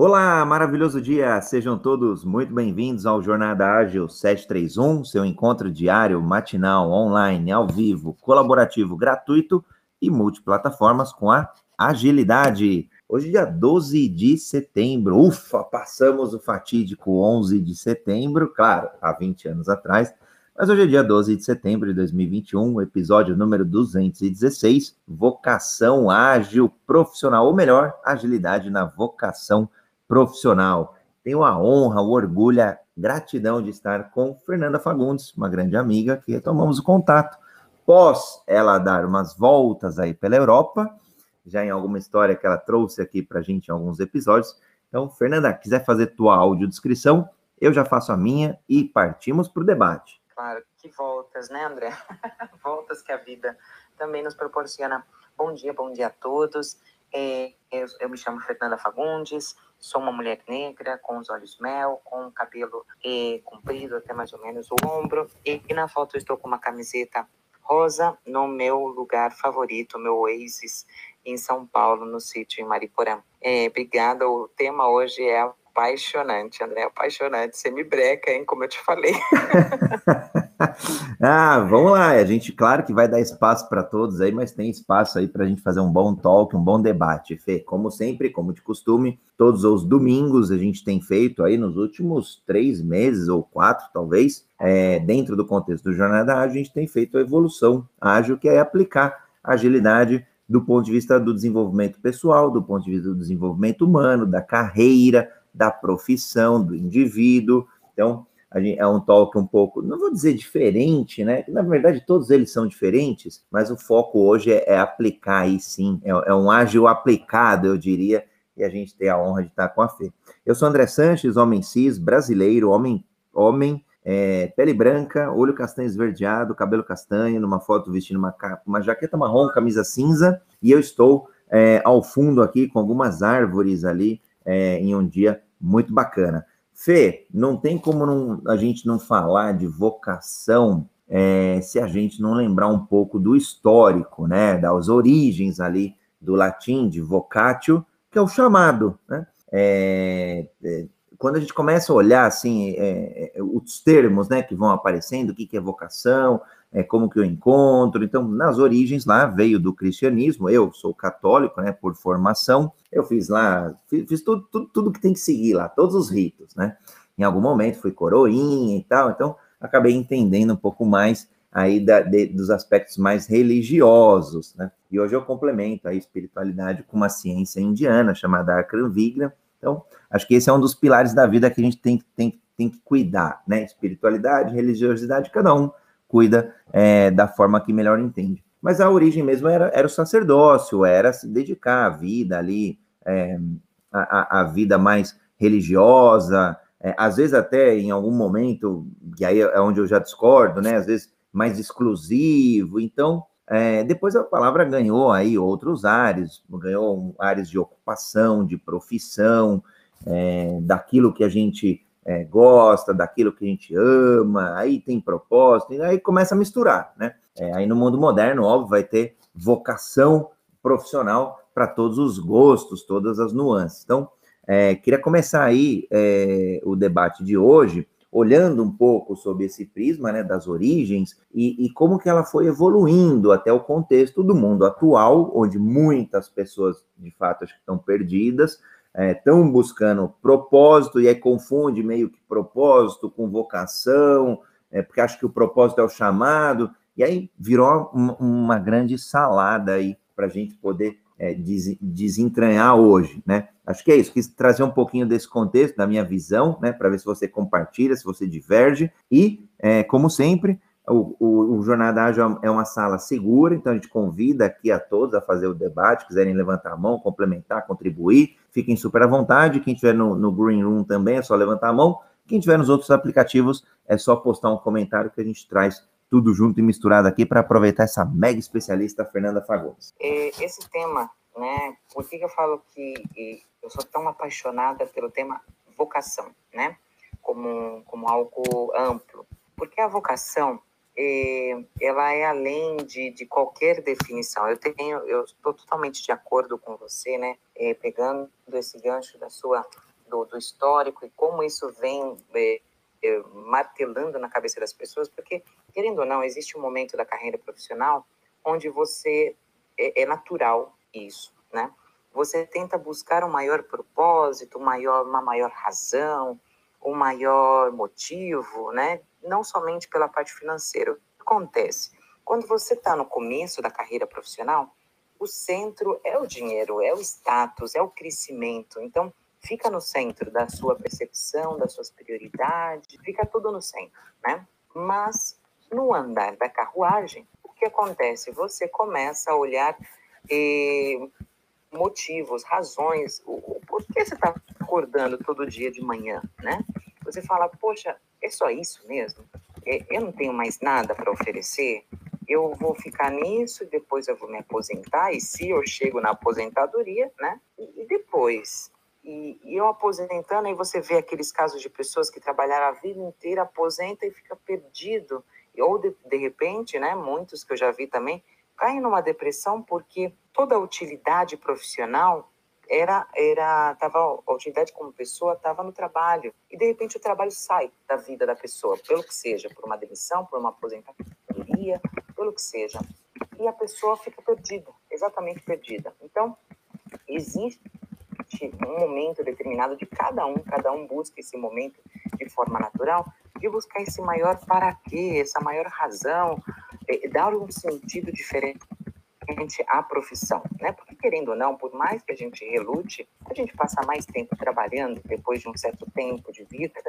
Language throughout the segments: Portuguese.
Olá, maravilhoso dia! Sejam todos muito bem-vindos ao Jornada Ágil 731, seu encontro diário, matinal, online, ao vivo, colaborativo, gratuito e multiplataformas com a agilidade. Hoje, dia 12 de setembro. Ufa, passamos o fatídico 11 de setembro, claro, há 20 anos atrás. Mas hoje é dia 12 de setembro de 2021, episódio número 216, Vocação Ágil Profissional, ou melhor, agilidade na vocação profissional. Tenho a honra, o orgulho, a gratidão de estar com Fernanda Fagundes, uma grande amiga, que retomamos o contato. Pós ela dar umas voltas aí pela Europa, já em alguma história que ela trouxe aqui para a gente em alguns episódios. Então, Fernanda, quiser fazer tua audiodescrição, eu já faço a minha e partimos para o debate. Claro, que voltas, né, André? voltas que a vida também nos proporciona. Bom dia, bom dia a todos. É, eu, eu, me chamo Fernanda Fagundes, sou uma mulher negra, com os olhos mel, com o cabelo é, comprido até mais ou menos o ombro. E, e, na foto estou com uma camiseta rosa no meu lugar favorito, meu Oasis, em São Paulo, no sítio em Mariporã. É, obrigada, o tema hoje é apaixonante, André, apaixonante. Você me breca, hein, como eu te falei. ah, vamos lá. A gente, claro que vai dar espaço para todos aí, mas tem espaço aí para a gente fazer um bom talk, um bom debate. Fê, como sempre, como de costume, todos os domingos a gente tem feito aí nos últimos três meses ou quatro, talvez, é, dentro do contexto do Jornada Ágil, a gente tem feito a evolução ágil, que é aplicar agilidade do ponto de vista do desenvolvimento pessoal, do ponto de vista do desenvolvimento humano, da carreira, da profissão, do indivíduo. Então, é um talk um pouco, não vou dizer diferente, né? Na verdade, todos eles são diferentes, mas o foco hoje é, é aplicar aí sim, é, é, um ágil aplicado, eu diria, e a gente tem a honra de estar com a Fê. Eu sou André Sanches, homem cis, brasileiro, homem, homem é, pele branca, olho castanho esverdeado, cabelo castanho, numa foto vestindo uma, uma jaqueta marrom, camisa cinza, e eu estou é, ao fundo aqui com algumas árvores ali é, em um dia muito bacana. Fê, não tem como não, a gente não falar de vocação é, se a gente não lembrar um pouco do histórico, né, das origens ali do latim de vocatio, que é o chamado, né? É, é, quando a gente começa a olhar assim é, é, os termos, né, que vão aparecendo, o que, que é vocação, é, como que eu encontro. Então, nas origens lá veio do cristianismo. Eu sou católico, né, por formação. Eu fiz lá, fiz, fiz tudo, tudo, tudo, que tem que seguir lá, todos os ritos, né? Em algum momento fui coroinha e tal. Então, acabei entendendo um pouco mais aí da, de, dos aspectos mais religiosos, né? E hoje eu complemento a espiritualidade com uma ciência indiana chamada Akram Vigna. Então, acho que esse é um dos pilares da vida que a gente tem, tem, tem que cuidar, né? Espiritualidade, religiosidade, cada um cuida é, da forma que melhor entende. Mas a origem mesmo era, era o sacerdócio, era se dedicar à vida ali, é, a, a, vida mais religiosa, é, às vezes até em algum momento, e aí é onde eu já discordo, né? Às vezes mais exclusivo. Então, é, depois a palavra ganhou aí outros ares, ganhou ares de ocupação, de profissão, é, daquilo que a gente é, gosta, daquilo que a gente ama, aí tem propósito, e aí começa a misturar, né? É, aí no mundo moderno, óbvio, vai ter vocação profissional para todos os gostos, todas as nuances. Então, é, queria começar aí é, o debate de hoje, olhando um pouco sobre esse prisma né, das origens e, e, como que ela foi evoluindo até o contexto do mundo atual, onde muitas pessoas, de fato, acho que estão perdidas, estão é, buscando propósito e aí confunde meio que propósito com vocação, é, porque acho que o propósito é o chamado, e aí virou uma, uma grande salada aí para a gente poder é, des, desentranhar hoje, né? Acho que é isso, quis trazer um pouquinho desse contexto, da minha visão, né, para ver se você compartilha, se você diverge, e, é, como sempre, o, o, o, Jornada Ágil é uma sala segura, então a gente convida aqui a todos a fazer o debate, quiserem levantar a mão, complementar, contribuir, fiquem super à vontade. Quem estiver no, no Green Room também é só levantar a mão. Quem estiver nos outros aplicativos é só postar um comentário que a gente traz tudo junto e misturado aqui para aproveitar essa mega especialista Fernanda Fagundes. Esse tema, né? Por que eu falo que eu sou tão apaixonada pelo tema vocação, né? Como, como algo amplo. Porque a vocação, é, ela é além de, de qualquer definição. Eu tenho, eu estou totalmente de acordo com você, né? É, pegando esse gancho da sua do, do histórico e como isso vem é, é, martelando na cabeça das pessoas, porque, querendo ou não, existe um momento da carreira profissional onde você é, é natural isso, né? Você tenta buscar um maior propósito, maior, uma maior razão, um maior motivo, né? Não somente pela parte financeira. O que acontece? Quando você está no começo da carreira profissional, o centro é o dinheiro, é o status, é o crescimento. Então, fica no centro da sua percepção, das suas prioridades, fica tudo no centro, né? Mas no andar da carruagem, o que acontece? Você começa a olhar eh, motivos, razões, o, o por que você está acordando todo dia de manhã, né? Você fala, poxa, é só isso mesmo? É, eu não tenho mais nada para oferecer? Eu vou ficar nisso, depois eu vou me aposentar, e se eu chego na aposentadoria, né? E, e depois? E, e, eu aposentando, aí você vê aqueles casos de pessoas que trabalharam a vida inteira, aposenta e fica perdido. Ou, de, de repente, né, muitos que eu já vi também, caem numa depressão porque toda a utilidade profissional era era tava a utilidade como pessoa estava no trabalho. E de repente o trabalho sai da vida da pessoa pelo que seja por uma demissão por uma aposentadoria pelo que seja. E a pessoa fica perdida exatamente perdida. Então existe um momento determinado de cada um cada um busca esse momento de forma natural de buscar esse maior para quê essa maior razão é, dar um sentido diferente à profissão, né? Querendo ou não, por mais que a gente relute, a gente passa mais tempo trabalhando depois de um certo tempo de vida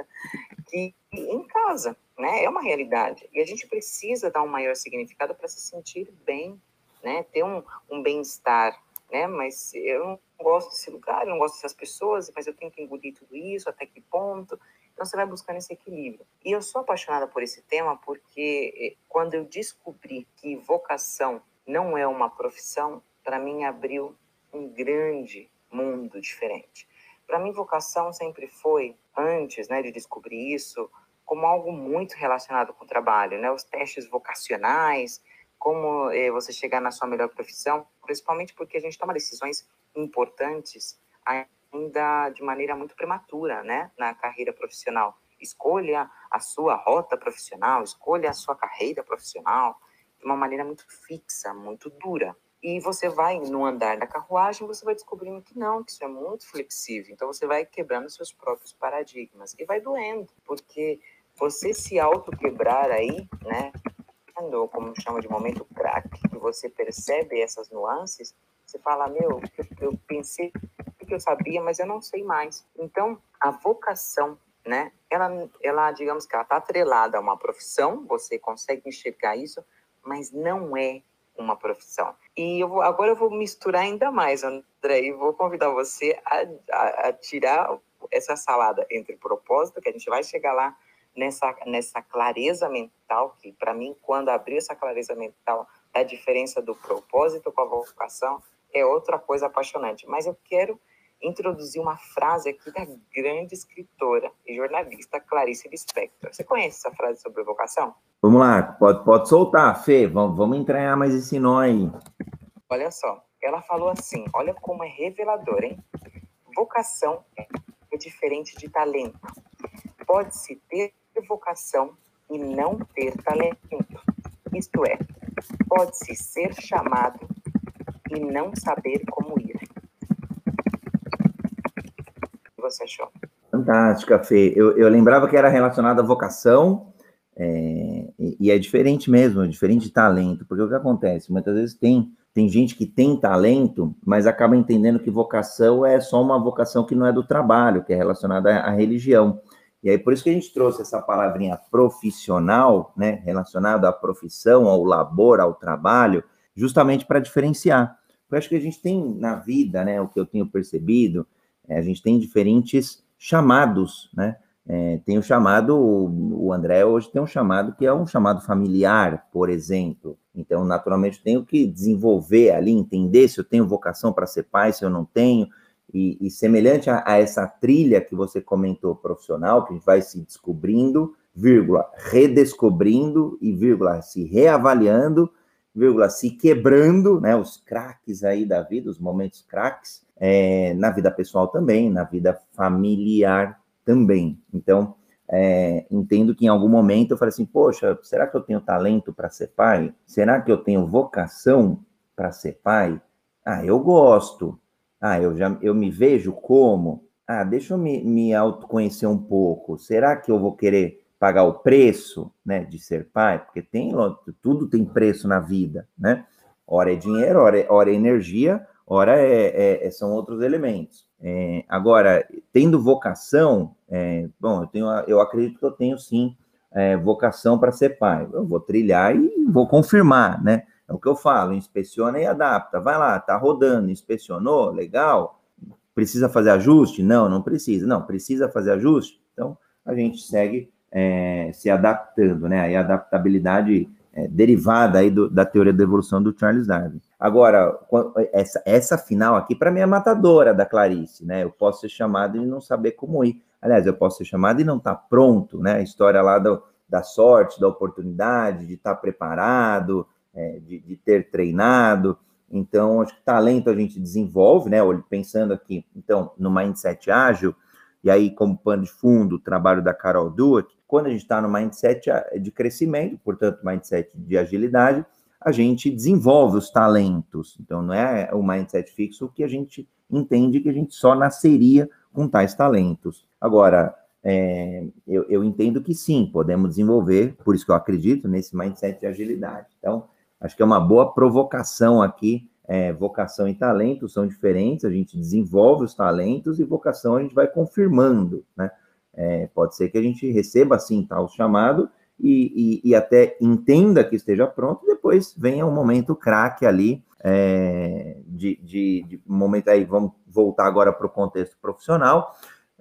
que em casa, né? É uma realidade e a gente precisa dar um maior significado para se sentir bem, né? Ter um, um bem-estar, né? Mas eu não gosto desse lugar, eu não gosto dessas pessoas, mas eu tenho que engolir tudo isso, até que ponto? Então você vai buscando esse equilíbrio. E eu sou apaixonada por esse tema porque eh, quando eu descobri que vocação não é uma profissão, para mim abriu um grande mundo diferente. Para mim, vocação sempre foi, antes né, de descobrir isso, como algo muito relacionado com o trabalho, né? Os testes vocacionais, como eh, você chegar na sua melhor profissão, principalmente porque a gente toma decisões importantes ainda de maneira muito prematura, né, na carreira profissional. Escolha a sua rota profissional, escolha a sua carreira profissional de uma maneira muito fixa, muito dura. E você vai no andar da carruagem, você vai descobrindo que não, que isso é muito flexível. Então você vai quebrando seus próprios paradigmas e vai doendo, porque você se auto-quebrar aí, né, ou como chama de momento crack, que você percebe essas nuances, você fala, meu, eu, eu pensei que eu sabia, mas eu não sei mais. Então, a vocação, né? Ela, ela digamos que ela está atrelada a uma profissão, você consegue enxergar isso, mas não é uma profissão. E eu vou, agora eu vou misturar ainda mais, André, e vou convidar você a, a, a tirar essa salada entre propósito, que a gente vai chegar lá nessa, nessa clareza mental, que para mim, quando abrir essa clareza mental da diferença do propósito com a vocação, é outra coisa apaixonante. Mas eu quero introduzir uma frase aqui da grande escritora e jornalista Clarice Lispector. Você conhece essa frase sobre vocação? Vamos lá, pode, pode soltar, Fê, vamos, vamos entranhar mais esse nó aí. Olha só, ela falou assim, olha como é revelador, hein? Vocação é diferente de talento. Pode-se ter vocação e não ter talento. Isto é, pode-se ser chamado e não saber como ir. Você achou? Fantástica, Fê. Eu, eu lembrava que era relacionado à vocação, é, e, e, é diferente mesmo, é diferente de talento, porque o que acontece? Muitas vezes tem, tem gente que tem talento, mas acaba entendendo que vocação é só uma vocação que não é do trabalho, que é relacionada à, à religião. E aí, por isso que a gente trouxe essa palavrinha profissional, né, relacionado à profissão, ao labor, ao trabalho, justamente para diferenciar. Eu acho que a gente tem na vida, né, o que eu tenho percebido, a gente tem diferentes chamados, né? É, tem o chamado, o André hoje tem um chamado que é um chamado familiar, por exemplo. Então, naturalmente, tenho que desenvolver ali, entender se eu tenho vocação para ser pai, se eu não tenho. E, e semelhante a, a, essa trilha que você comentou profissional, que a gente vai se descobrindo, vírgula, redescobrindo e vírgula, se reavaliando, vírgula, se quebrando, né, os craques aí da vida, os momentos craques, é, na vida pessoal também, na vida familiar também. Então, é, entendo que em algum momento eu falei assim, poxa, será que eu tenho talento para ser pai? Será que eu tenho vocação para ser pai? Ah, eu gosto. Ah, eu já eu me vejo como? Ah, deixa eu me, me autoconhecer um pouco. Será que eu vou querer pagar o preço, né, de ser pai? Porque tem tudo tem preço na vida, né? Hora é dinheiro, hora é, hora é energia, hora é, é, é são outros elementos. É, agora, tendo vocação, é, bom, eu, tenho, eu acredito que eu tenho sim vocação para ser pai. Eu vou trilhar e vou confirmar, né? É o que eu falo, inspeciona e adapta. Vai lá, tá rodando, inspecionou, legal. Precisa fazer ajuste? Não, não precisa. Não, precisa fazer ajuste? Então, a gente segue é, se adaptando, né? Aí a adaptabilidade é, derivada aí do, da teoria da evolução do Charles Darwin. Agora, essa, essa final aqui, para mim, é matadora da Clarice, né? Eu posso ser chamado e não saber como ir. Aliás, eu posso ser chamado e não estar tá pronto, né? A história lá do, da sorte, da oportunidade, de estar tá preparado, é, de, de, ter treinado. Então, acho que talento a gente desenvolve, né? Pensando aqui, então, no mindset ágil, e aí, como pano de fundo, o trabalho da Carol Dweck, quando a gente está no mindset de crescimento, portanto, mindset de agilidade, a gente desenvolve os talentos. Então, não é o mindset fixo que a gente entende que a gente só nasceria com tais talentos. Agora, é, eu, eu, entendo que sim, podemos desenvolver, por isso que eu acredito nesse mindset de agilidade. Então, acho que é uma boa provocação aqui. É, vocação e talento são diferentes, a gente desenvolve os talentos e vocação a gente vai confirmando, né? É, pode ser que a gente receba, assim, tal chamado e, e, e, até entenda que esteja pronto, depois venha um momento craque ali, é, de, de, de momento aí, vamos voltar agora para o contexto profissional,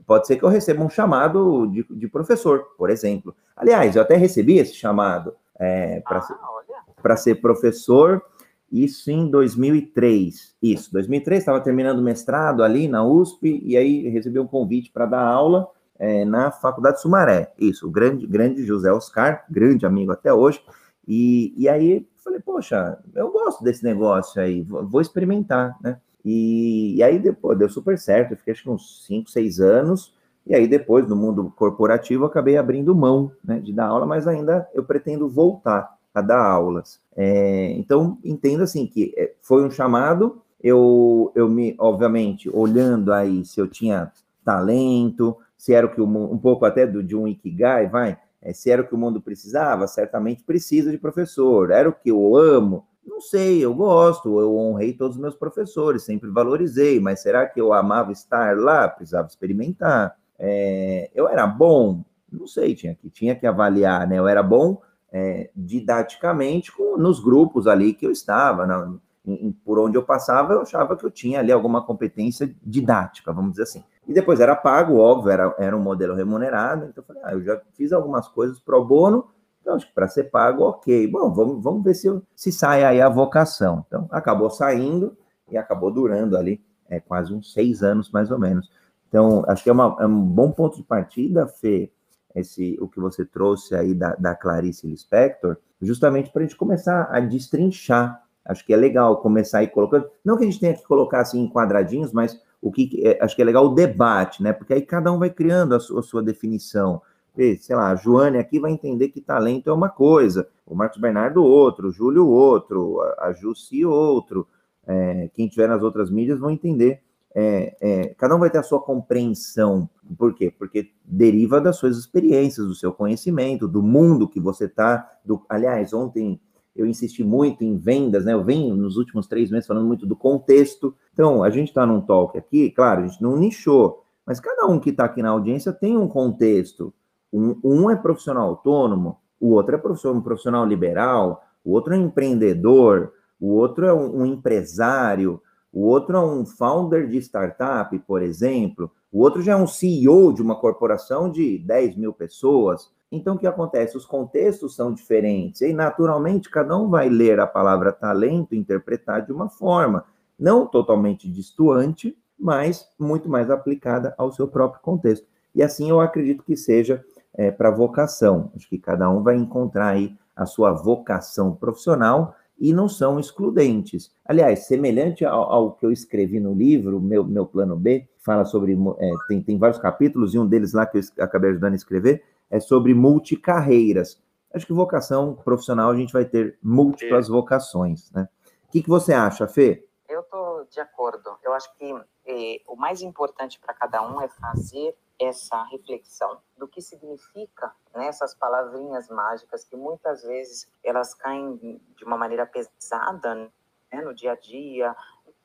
pode ser que eu receba um chamado de, de professor, por exemplo. Aliás, eu até recebi esse chamado é, para ah, ser, ser professor, isso em 2003. Isso, 2003, estava terminando o mestrado ali na USP, e aí recebi um convite para dar aula, é, na Faculdade Sumaré. Isso, o grande, grande José Oscar, grande amigo até hoje. E, e aí falei, poxa, eu gosto desse negócio aí, vou, vou experimentar, né? E, e, aí depois deu super certo, eu fiquei acho que uns 5, 6 anos, e aí depois no mundo corporativo acabei abrindo mão né, de dar aula, mas ainda eu pretendo voltar a dar aulas. É, então entendo assim que é, foi um chamado, eu, eu me, obviamente, olhando aí se eu tinha talento, se era o que o, um pouco até do, de um Ikigai, vai, é, se era o que o mundo precisava, certamente precisa de professor. Era o que eu amo? Não sei, eu gosto, eu honrei todos os meus professores, sempre valorizei, mas será que eu amava estar lá? Precisava experimentar. É, eu era bom? Não sei, tinha que, tinha que avaliar, né? Eu era bom é, didaticamente com, nos grupos ali que eu estava, na, em, por onde eu passava, eu achava que eu tinha ali alguma competência didática, vamos dizer assim. E depois era pago, óbvio, era, era um modelo remunerado. Então eu falei, ah, eu já fiz algumas coisas pro bono, então acho que para ser pago, ok. Bom, vamos, vamos ver se, se sai aí a vocação. Então acabou saindo e acabou durando ali é, quase uns seis anos, mais ou menos. Então, acho que é, uma, é um bom ponto de partida, Fê, esse, o que você trouxe aí da, da Clarice Lispector, justamente para a gente começar a destrinchar. Acho que é legal começar aí colocando, não que a gente tenha que colocar assim em quadradinhos, mas o que é, acho que é legal o debate, né? Porque aí cada um vai criando a sua, a sua definição. E, sei lá, a Joane aqui vai entender que talento é uma coisa, o Marcos Bernardo outro, o Júlio outro, a, a Jussi outro. É, quem tiver nas outras mídias vão entender. É, é, cada um vai ter a sua compreensão. Por quê? Porque deriva das suas experiências, do seu conhecimento, do mundo que você está. Aliás, ontem eu insisti muito em vendas, né? Eu venho nos últimos três meses falando muito do contexto. Então, a gente está num talk aqui, claro, a gente não nichou, mas cada um que está aqui na audiência tem um contexto. Um, um é profissional autônomo, o outro é profissional, um profissional liberal, o outro é um empreendedor, o outro é um, um empresário, o outro é um founder de startup, por exemplo, o outro já é um CEO de uma corporação de 10 mil pessoas. Então, o que acontece? Os contextos são diferentes, e naturalmente cada um vai ler a palavra talento e interpretar de uma forma, não totalmente distoante, mas muito mais aplicada ao seu próprio contexto. E assim eu acredito que seja é, para vocação. Acho que cada um vai encontrar aí a sua vocação profissional e não são excludentes. Aliás, semelhante ao, ao que eu escrevi no livro, meu, meu plano B, fala sobre. É, tem, tem vários capítulos, e um deles lá que eu acabei ajudando a escrever é sobre multicarreiras. Acho que vocação profissional a gente vai ter múltiplas vocações, né? O que, que você acha, Fê? Eu estou de acordo. Eu acho que eh, o mais importante para cada um é fazer essa reflexão do que significa né, essas palavrinhas mágicas que muitas vezes elas caem de uma maneira pesada né, no dia a dia,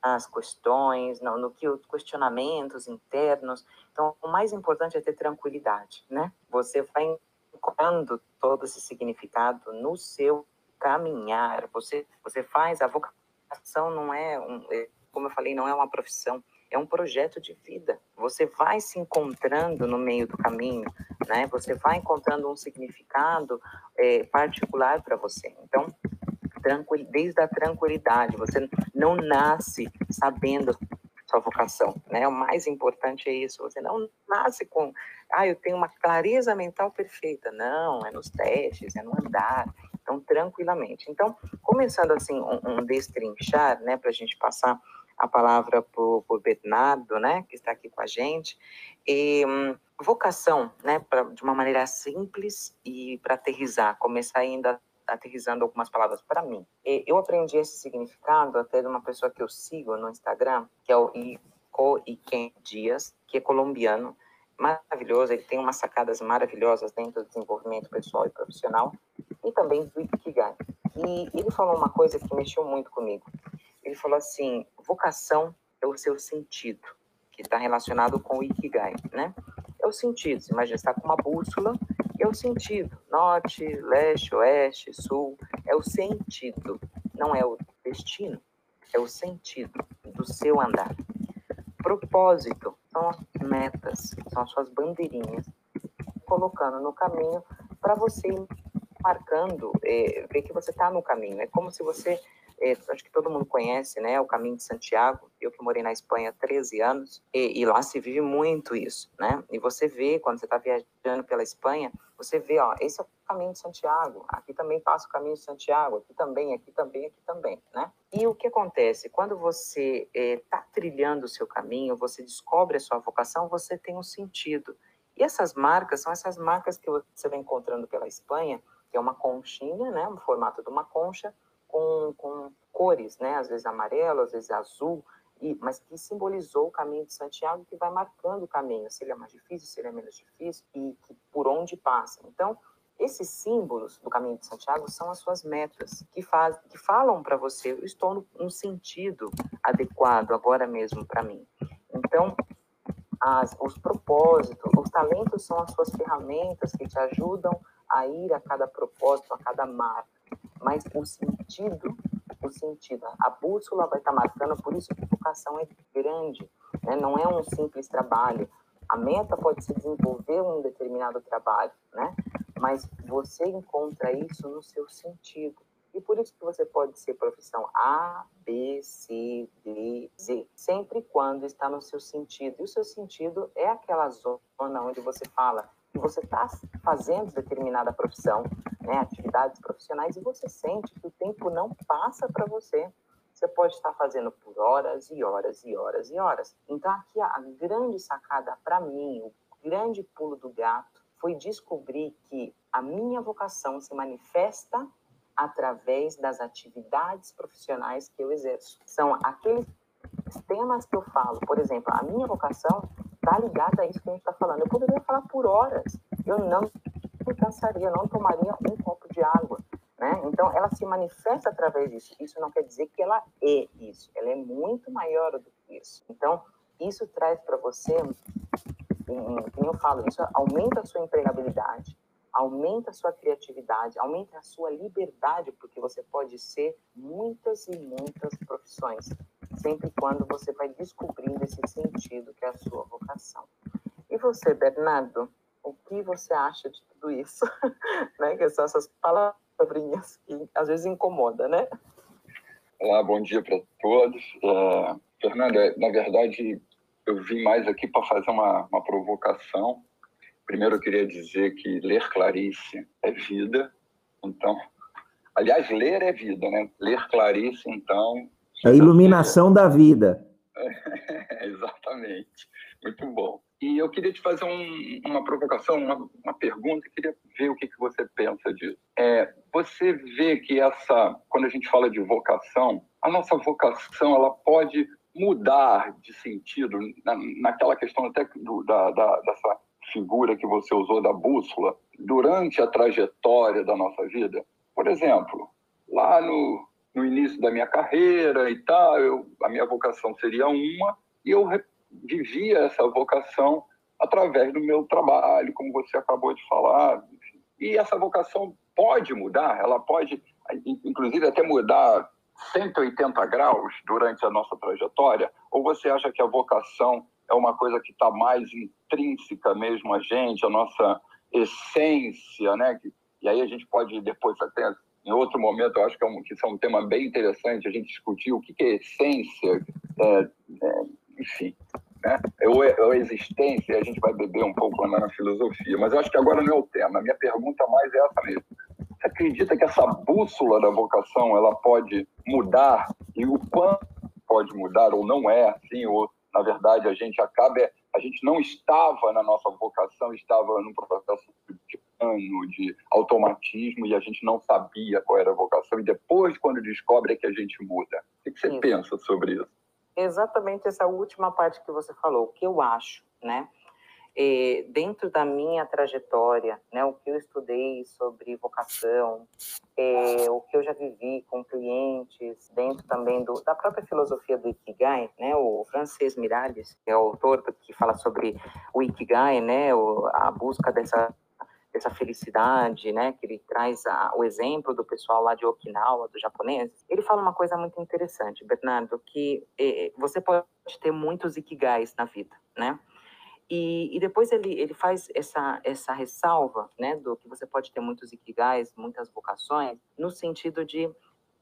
nas questões, no, no que os questionamentos internos. Então, o mais importante é ter tranquilidade, né? Você vai encontrando todo esse significado no seu caminhar. Você você faz a vocação não é um, é, como eu falei, não é uma profissão, é um projeto de vida. Você vai se encontrando no meio do caminho, né? Você vai encontrando um significado é, particular para você. Então, desde a tranquilidade, você não nasce sabendo sua vocação, né? O mais importante é isso. Você não nasce com, ah, eu tenho uma clareza mental perfeita. Não, é nos testes, é no andar. Então, tranquilamente. Então, começando assim um, um destrinchar, né, para a gente passar a palavra para o Bernardo, né, que está aqui com a gente. E, hum, vocação, né, pra, de uma maneira simples e para aterrizar, começar ainda aterrizando algumas palavras para mim. E, eu aprendi esse significado até de uma pessoa que eu sigo no Instagram, que é o Ico Iken Dias, que é colombiano, maravilhoso, ele tem umas sacadas maravilhosas dentro do desenvolvimento pessoal e profissional, e também do Ikigai. E ele falou uma coisa que mexeu muito comigo. Ele falou assim: vocação é o seu sentido, que está relacionado com o Ikigai, né? É o sentido. Você imagina, está com uma bússola, é o sentido. Norte, leste, oeste, sul. É o sentido, não é o destino. É o sentido do seu andar. Propósito são as metas, são as suas bandeirinhas, colocando no caminho para você marcando, é, ver que você está no caminho. É como se você é, acho que todo mundo conhece, né, o Caminho de Santiago. Eu que morei na Espanha há 13 anos, e, e, lá se vive muito isso, né? E você vê, quando você está viajando pela Espanha, você vê, ó, esse é o Caminho de Santiago, aqui também passa o Caminho de Santiago, aqui também, aqui também, aqui também, né? E o que acontece? Quando você está é, trilhando o seu caminho, você descobre a sua vocação, você tem um sentido. E essas marcas são essas marcas que você vai encontrando pela Espanha, que é uma conchinha, né, um formato de uma concha, com, com cores, né? Às vezes amarelo, às vezes azul, e, mas que simbolizou o caminho de Santiago, que vai marcando o caminho, se ele é mais difícil, se ele é menos difícil, e que, por onde passa. Então, esses símbolos do caminho de Santiago são as suas metas, que, faz, que falam para você, eu estou no, no sentido adequado agora mesmo para mim. Então, as, os propósitos, os talentos são as suas ferramentas que te ajudam a ir a cada propósito, a cada marca mas o sentido, o sentido, a bússola vai estar marcando, por isso que a vocação é grande, né? não é um simples trabalho. A meta pode ser desenvolver um determinado trabalho, né? Mas você encontra isso no seu sentido. E por isso que você pode ser profissão A, B, C, D, Z, sempre quando está no seu sentido. E o seu sentido é aquela zona onde você fala, que você está fazendo determinada profissão, né, atividades profissionais, e você sente que o tempo não passa para você. Você pode estar fazendo por horas e horas e horas e horas. Então, aqui a grande sacada para mim, o grande pulo do gato, foi descobrir que a minha vocação se manifesta através das atividades profissionais que eu exerço. São aqueles temas que eu falo. Por exemplo, a minha vocação está ligada a isso que a gente está falando. Eu poderia falar por horas, eu não me cansaria, não tomaria um copo de água. Né? Então, ela se manifesta através disso. Isso não quer dizer que ela é isso, ela é muito maior do que isso. Então, isso traz para você, como eu falo, isso aumenta a sua empregabilidade, aumenta a sua criatividade, aumenta a sua liberdade, porque você pode ser muitas e muitas profissões sempre quando você vai descobrindo esse sentido que é a sua vocação. E você, Bernardo, o que você acha de tudo isso? né? Que são essas palavrinhas que às vezes incomoda, né? Olá, bom dia para todos. É, Fernanda, na verdade, eu vim mais aqui para fazer uma, uma provocação. Primeiro, eu queria dizer que ler Clarice é vida. Então, Aliás, ler é vida, né? Ler Clarice, então. É a iluminação da vida. exatamente. Muito bom. E eu queria te fazer um, uma provocação, uma, uma pergunta, queria ver o que, que você pensa disso. É, você vê que essa, quando a gente fala de vocação, a nossa vocação ela pode mudar de sentido na, naquela questão até do, da, da, dessa figura que você usou da bússola durante a trajetória da nossa vida. Por exemplo, lá no, no início da minha carreira e tal, eu, a minha vocação seria uma e eu vivia essa vocação através do meu trabalho, como você acabou de falar. E essa vocação pode mudar, ela pode, inclusive, até mudar 180 graus durante a nossa trajetória? Ou você acha que a vocação é uma coisa que está mais intrínseca mesmo a gente, a nossa essência, né? E aí a gente pode depois até em outro momento, eu acho que é um, que é um tema bem interessante a gente discutir o que, que é essência, é, é, enfim, né? Ou, é, ou existência, a gente vai beber um pouco lá na filosofia, mas eu acho que agora não é o tema. A minha pergunta mais é essa mesmo. Você acredita que essa bússola da vocação ela pode mudar e o quanto pode mudar ou não é assim ou na verdade a gente acaba a gente não estava na nossa vocação estava num processo de ano de automatismo e a gente não sabia qual era a vocação e depois quando descobre é que a gente muda. O que você isso. pensa sobre isso? Exatamente essa última parte que você falou o que eu acho né? É, dentro da minha trajetória, né, o que eu estudei sobre vocação, é, o que eu já vivi com clientes, dentro também do, da própria filosofia do Ikigai, né, o francês Miralles, que é o autor que fala sobre o Ikigai, né, o, a busca dessa dessa felicidade, né, que ele traz a, o exemplo do pessoal lá de Okinawa, do japonês, ele fala uma coisa muito interessante, Bernardo, que eh, você pode ter muitos ikigais na vida, né? E, e, depois ele, ele faz essa, essa ressalva, né, do que você pode ter muitos ikigais, muitas vocações, no sentido de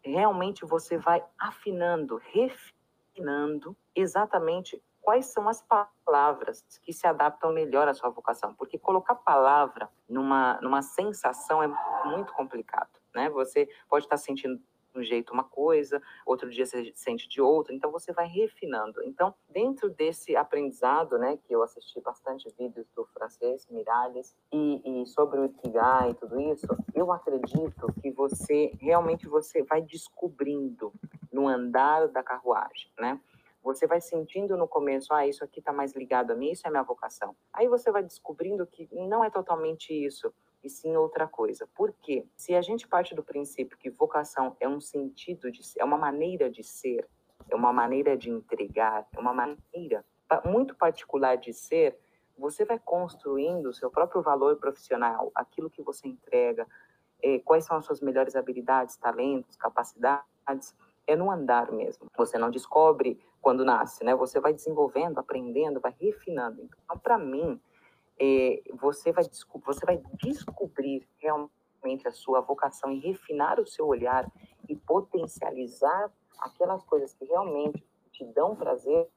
realmente você vai afinando, refinando exatamente quais são as palavras que se adaptam melhor à sua vocação, porque colocar palavra numa, numa sensação é muito complicado, né? Você pode estar sentindo um jeito uma coisa, outro dia você sente de outra, então você vai refinando. Então, dentro desse aprendizado, né, que eu assisti bastante vídeos do francês Miralles e, e sobre o Ikigai e tudo isso, eu acredito que você, realmente você vai descobrindo no andar da carruagem, né? Você vai sentindo no começo, ah, isso aqui está mais ligado a mim, isso é minha vocação. Aí você vai descobrindo que não é totalmente isso e sim outra coisa. Por quê? Se a gente parte do princípio que vocação é um sentido de é uma maneira de ser, é uma maneira de entregar, é uma maneira muito particular de ser, você vai construindo o seu próprio valor profissional, aquilo que você entrega, é, quais são as suas melhores habilidades, talentos, capacidades, é no andar mesmo. Você não descobre quando nasce, né? Você vai desenvolvendo, aprendendo, vai refinando. Então, para mim, é, você, vai, você vai descobrir realmente a sua vocação e refinar o seu olhar e potencializar aquelas coisas que realmente te dão prazer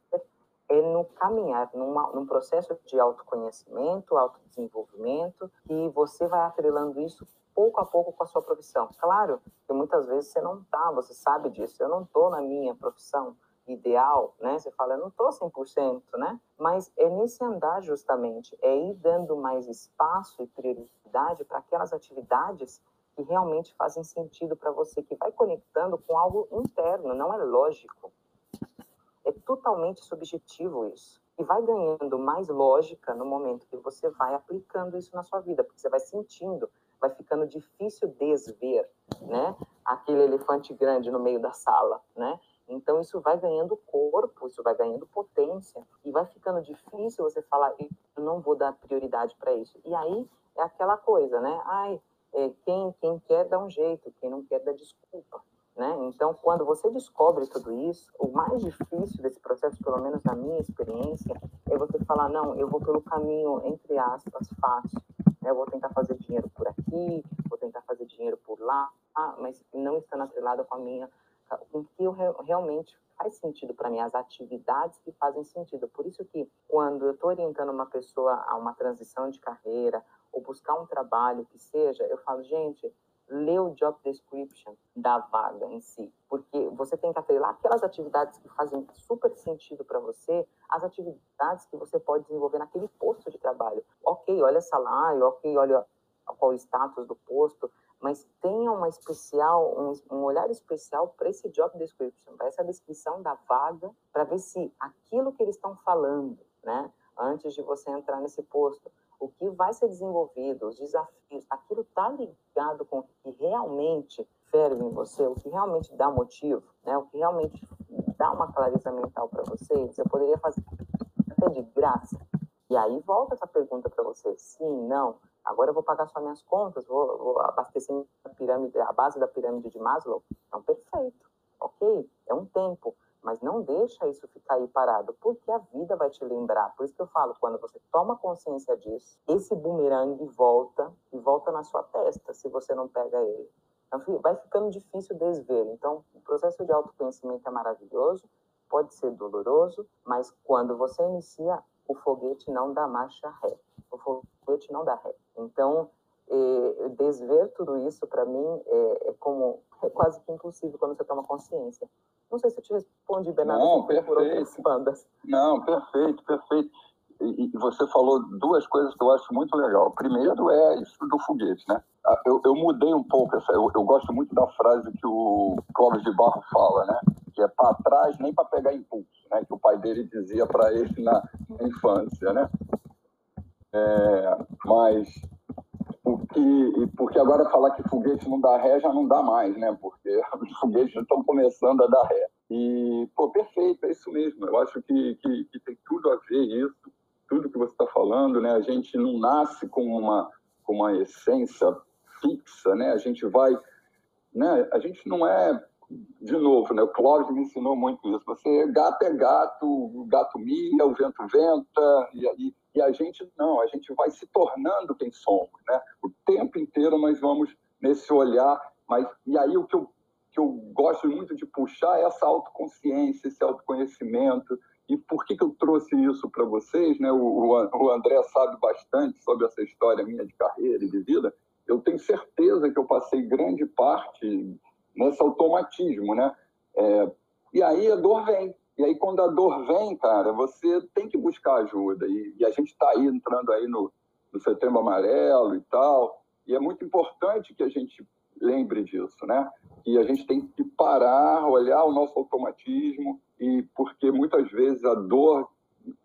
é no caminhar, numa, num processo de autoconhecimento, autodesenvolvimento, e você vai atrelando isso pouco a pouco com a sua profissão. Claro que muitas vezes você não está, você sabe disso, eu não estou na minha profissão, ideal, né? Você fala, eu não estou 100%, né? Mas é nesse andar justamente, é ir dando mais espaço e prioridade para aquelas atividades que realmente fazem sentido para você, que vai conectando com algo interno, não é lógico. É totalmente subjetivo isso. E vai ganhando mais lógica no momento que você vai aplicando isso na sua vida, porque você vai sentindo, vai ficando difícil desver, né? Aquele elefante grande no meio da sala, né? Então, isso vai ganhando corpo, isso vai ganhando potência, e vai ficando difícil você falar, eu não vou dar prioridade para isso. E aí é aquela coisa, né? Ai, é, quem, quem quer dá um jeito, quem não quer dá desculpa. Né? Então, quando você descobre tudo isso, o mais difícil desse processo, pelo menos na minha experiência, é você falar: não, eu vou pelo caminho, entre aspas, fácil. Né? Eu vou tentar fazer dinheiro por aqui, vou tentar fazer dinheiro por lá, mas não estando atrelado com a minha com que eu realmente faz sentido para mim, as atividades que fazem sentido. Por isso que quando eu estou orientando uma pessoa a uma transição de carreira ou buscar um trabalho que seja, eu falo, gente, ler o job description da vaga em si, porque você tem que atrelar aquelas atividades que fazem super sentido para você, as atividades que você pode desenvolver naquele posto de trabalho. Ok, olha salário, ok, olha qual o status do posto, mas tenha uma especial, um, um olhar especial para esse job description, para essa descrição da vaga, para ver se aquilo que eles estão falando, né, antes de você entrar nesse posto, o que vai ser desenvolvido, os desafios, aquilo está ligado com o que realmente ferve em você, o que realmente dá motivo, né? o que realmente dá uma clareza mental para você, você poderia fazer até de graça. E aí volta essa pergunta para você, sim, não, agora eu vou pagar só minhas contas, vou, vou abastecer a pirâmide, a base da pirâmide de Maslow, então perfeito, ok, é um tempo, mas não deixa isso ficar aí parado, porque a vida vai te lembrar. Por isso que eu falo, quando você toma consciência disso, esse bumerangue volta e volta na sua testa, se você não pega ele. Então, vai ficando difícil desver. Então, o processo de autoconhecimento é maravilhoso, pode ser doloroso, mas quando você inicia, o foguete não dá marcha ré. O foguete não dá ré. Então, eh, desver tudo isso, para mim, é, é como é quase que impossível quando você toma consciência. Não sei se eu te respondi, Bernardo, Não, perfeito. por outras bandas. Não, perfeito, perfeito. E, e, você falou duas coisas que eu acho muito legal. Primeiro é isso do foguete, né? Ah, eu, eu mudei um pouco essa. Eu, eu, gosto muito da frase que o Clóvis de Barro fala, né? Que é para trás nem para pegar impulso, né? Que o pai dele dizia para ele na infância, né? É, mas porque, porque agora falar que foguete não dá ré já não dá mais, né? Porque os foguetes já estão começando a dar ré. E, pô, perfeito, é isso mesmo. Eu acho que, que, que tem tudo a ver isso, tudo que você está falando, né? A gente não nasce com uma, com uma essência fixa, né? A gente vai, né? A gente não é, de novo, né? O Clóvis me ensinou muito isso. Você, gato é gato, o gato mia, o vento venta, e aí e a gente não, a gente vai se tornando quem somos, né? O tempo inteiro nós vamos nesse olhar, mas e aí o que eu, que eu gosto muito de puxar é essa autoconsciência, esse autoconhecimento. E por que, que eu trouxe isso para vocês? Né? O, o André sabe bastante sobre essa história minha de carreira e de vida. Eu tenho certeza que eu passei grande parte nesse automatismo, né? É, e aí a dor vem, e aí, quando a dor vem, cara, você tem que buscar ajuda. E, e a gente está aí entrando aí no, no Setembro Amarelo e tal. E é muito importante que a gente lembre disso, né? E a gente tem que parar, olhar o nosso automatismo, e porque muitas vezes a dor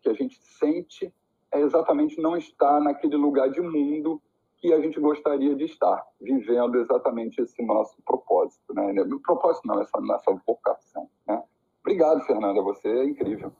que a gente sente é exatamente não estar naquele lugar de mundo que a gente gostaria de estar, vivendo exatamente esse nosso propósito, né? Propósito não, essa nossa vocação, né? Obrigado, Fernanda. Você é incrível.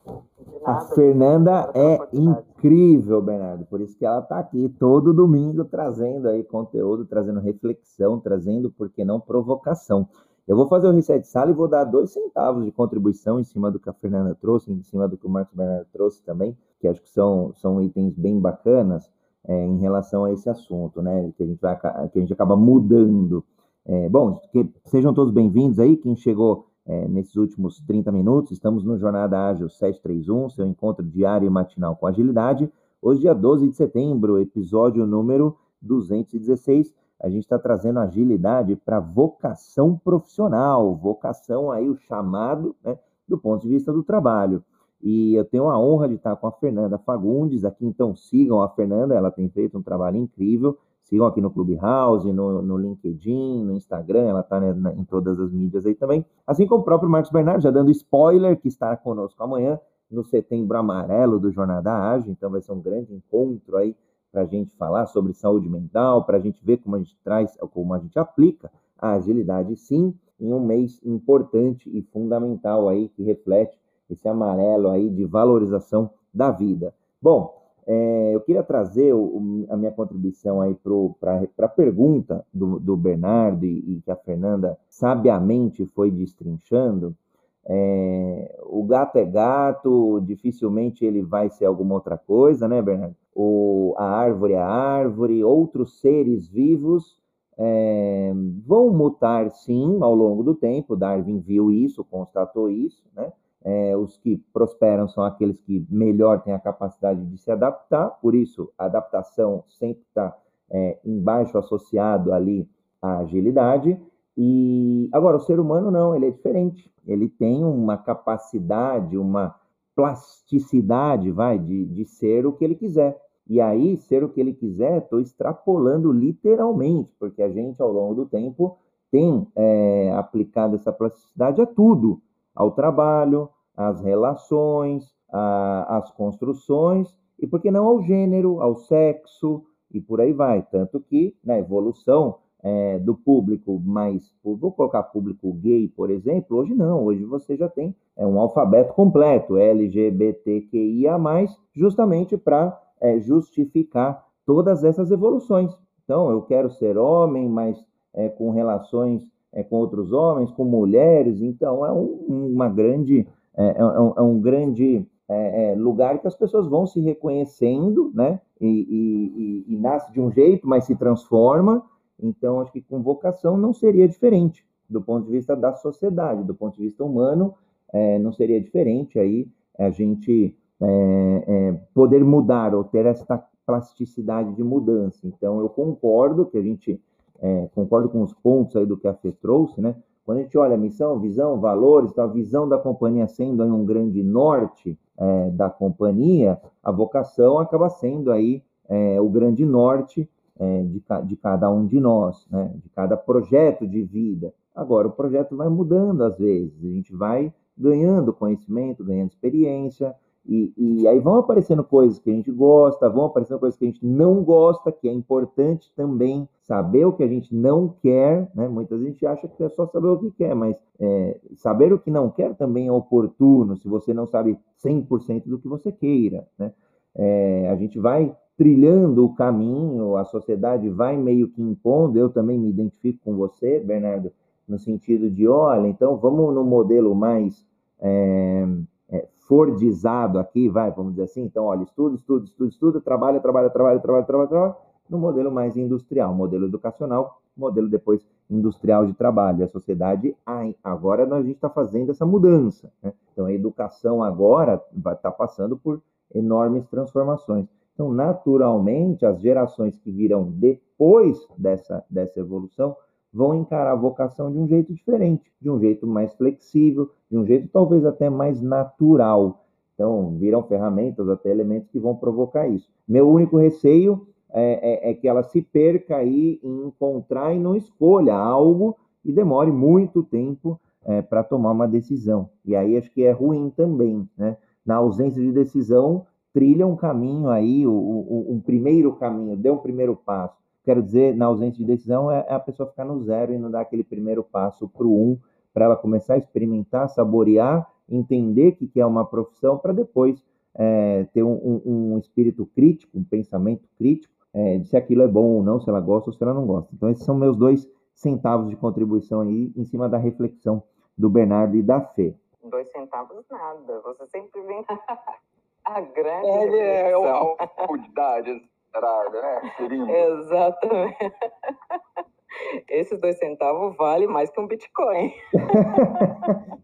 A Fernanda é incrível, Bernardo. Por isso que ela está aqui todo domingo trazendo aí conteúdo, trazendo reflexão, trazendo, por que não, provocação. Eu vou fazer o reset sala e vou dar dois centavos de contribuição em cima do que a Fernanda trouxe, em cima do que o Marcos Bernardo trouxe também, que acho que são, são itens bem bacanas é, em relação a esse assunto, né? Que a gente, vai, que a gente acaba mudando. É, bom, que sejam todos bem-vindos aí. Quem chegou é, nesses últimos 30 minutos. Estamos no Jornada Ágil 731, seu encontro diário e matinal com agilidade. Hoje, dia 12 de setembro, episódio número 216. A gente está trazendo agilidade para vocação profissional, vocação aí, o chamado, né, do ponto de vista do trabalho. E eu tenho a honra de estar com a Fernanda Fagundes aqui, então sigam a Fernanda, ela tem feito um trabalho incrível. Sigam aqui no Clubhouse, no, no LinkedIn, no Instagram, ela está né, em todas as mídias aí também. Assim como o próprio Marcos Bernardo, já dando spoiler, que estará conosco amanhã no Setembro Amarelo do Jornada Ágil. Então vai ser um grande encontro aí para a gente falar sobre saúde mental, para a gente ver como a gente traz, como a gente aplica a agilidade, sim, em um mês importante e fundamental aí que reflete esse amarelo aí de valorização da vida. Bom, é, eu queria trazer o, a minha contribuição aí para a pergunta do, do Bernardo e, e, que a Fernanda sabiamente foi destrinchando. É, o gato é gato, dificilmente ele vai ser alguma outra coisa, né, Bernardo? O, a árvore é árvore, outros seres vivos é, vão mutar sim ao longo do tempo. Darwin viu isso, constatou isso, né? É, os que prosperam são aqueles que melhor têm a capacidade de se adaptar, por isso a adaptação sempre está é, embaixo associado ali a agilidade. E agora, o ser humano não, ele é diferente. Ele tem uma capacidade, uma plasticidade, vai, de, de ser o que ele quiser. E aí, ser o que ele quiser, estou extrapolando literalmente, porque a gente, ao longo do tempo, tem é, aplicado essa plasticidade a tudo, ao trabalho, às relações, a, às construções, e por que não ao gênero, ao sexo, e por aí vai. Tanto que na evolução é, do público mais, vou colocar público gay, por exemplo, hoje não, hoje você já tem é, um alfabeto completo, LGBTQIA+, justamente para é, justificar todas essas evoluções. Então, eu quero ser homem, mas é, com relações é, com outros homens, com mulheres, então é um, uma grande, é, é, um, é um, grande lugar que as pessoas vão se reconhecendo, né, e, e, e, e nasce de um jeito, mas se transforma, então, acho que com vocação não seria diferente, do ponto de vista da sociedade, do ponto de vista humano, é, não seria diferente aí a gente é, é, poder mudar ou ter essa plasticidade de mudança. Então, eu concordo que a gente, é, concordo com os pontos aí do que a Fê trouxe, né? Quando a gente olha missão, visão, valores, a visão da companhia sendo aí um grande norte é, da companhia, a vocação acaba sendo aí é, o grande norte é, de, de, cada um de nós, né? de cada projeto de vida. Agora, o projeto vai mudando às vezes, a gente vai ganhando conhecimento, ganhando experiência, e, e, aí vão aparecendo coisas que a gente gosta, vão aparecendo coisas que a gente não gosta, que é importante também saber o que a gente não quer, né? Muitas gente acha que é só saber o que quer, mas é, saber o que não quer também é oportuno, se você não sabe 100% do que você queira, né? É, a gente vai trilhando o caminho, a sociedade vai meio que impondo, eu também me identifico com você, Bernardo, no sentido de, olha, então vamos no modelo mais é, fordizado aqui, vai, vamos dizer assim, então, olha, estuda, estuda, estuda, estuda, trabalha, trabalha, trabalha, trabalha, trabalha, trabalha, no modelo mais industrial, modelo educacional, modelo depois industrial de trabalho. A sociedade, agora a gente está fazendo essa mudança. Né? Então, a educação agora vai estar tá passando por enormes transformações. Então, naturalmente, as gerações que virão depois dessa, dessa evolução vão encarar a vocação de um jeito diferente, de um jeito mais flexível, de um jeito talvez até mais natural. Então, viram ferramentas, até elementos que vão provocar isso. Meu único receio é, é, é que ela se perca aí em encontrar e não escolha algo e demore muito tempo é, para tomar uma decisão. E aí acho que é ruim também, né? Na ausência de decisão, trilha um caminho aí, o, um primeiro caminho, dê um primeiro passo. Quero dizer, na ausência de decisão, é, é a pessoa ficar no zero e não dar aquele primeiro passo para o um, para ela começar a experimentar, saborear, entender que, que é uma profissão, para depois é, ter um, um, um, espírito crítico, um pensamento crítico, é, de se aquilo é bom ou não, se ela gosta ou se ela não gosta. Então, esses são meus dois centavos de contribuição aí, em cima da reflexão do Bernardo e da Fê. Dois centavos nada, você sempre vem A grande Ele é a esperada, né? Exatamente. Esses dois centavos vale mais que um Bitcoin.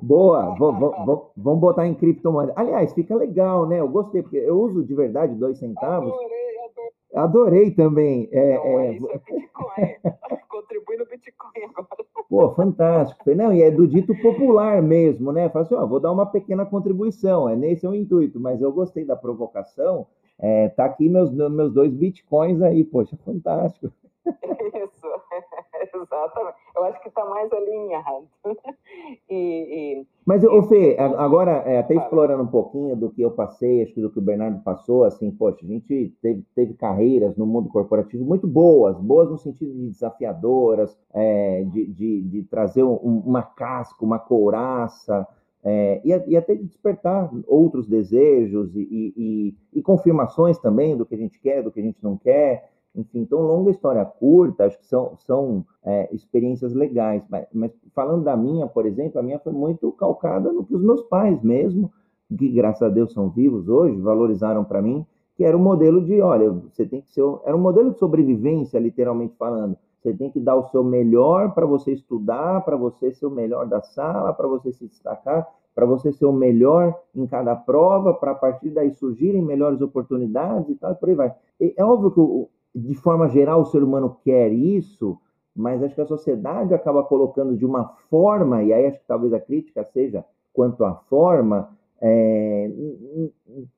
Boa, vamos botar em criptomoeda. Aliás, fica legal, né? Eu gostei, porque eu uso de verdade dois centavos. Adorei, adorei. Adorei também. É, Não, é... isso é Bitcoin. Contribui no Bitcoin agora. Pô, fantástico. Não, e é do dito popular mesmo, né? Fala assim, ó, vou dar uma pequena contribuição, é nesse é o intuito, mas eu gostei da provocação. É, tá aqui meus, meus dois bitcoins aí, poxa, fantástico. Isso, exatamente. Eu acho que está mais alinhado. E, e, Mas, ô Fê, agora, é, até explorando um pouquinho do que eu passei, acho que do que o Bernardo passou, assim, poxa, a gente teve, teve carreiras no mundo corporativo muito boas, boas no sentido de desafiadoras, é, de, de, de, trazer um, uma casca, uma couraça, é, e, e, até de despertar outros desejos e, e, e confirmações também do que a gente quer, do que a gente não quer. Enfim, então, longa história curta, acho que são, são é, experiências legais. Mas, mas, falando da minha, por exemplo, a minha foi muito calcada no que os meus pais mesmo, que graças a Deus são vivos hoje, valorizaram para mim, que era o um modelo de, olha, você tem que ser, era um modelo de sobrevivência, literalmente falando. Você tem que dar o seu melhor para você estudar, para você ser o melhor da sala, para você se destacar, para você ser o melhor em cada prova, para a partir daí surgirem melhores oportunidades e tal, e por aí vai. É óbvio que de forma geral, o ser humano quer isso, mas acho que a sociedade acaba colocando de uma forma, e aí acho que talvez a crítica seja quanto à forma, é,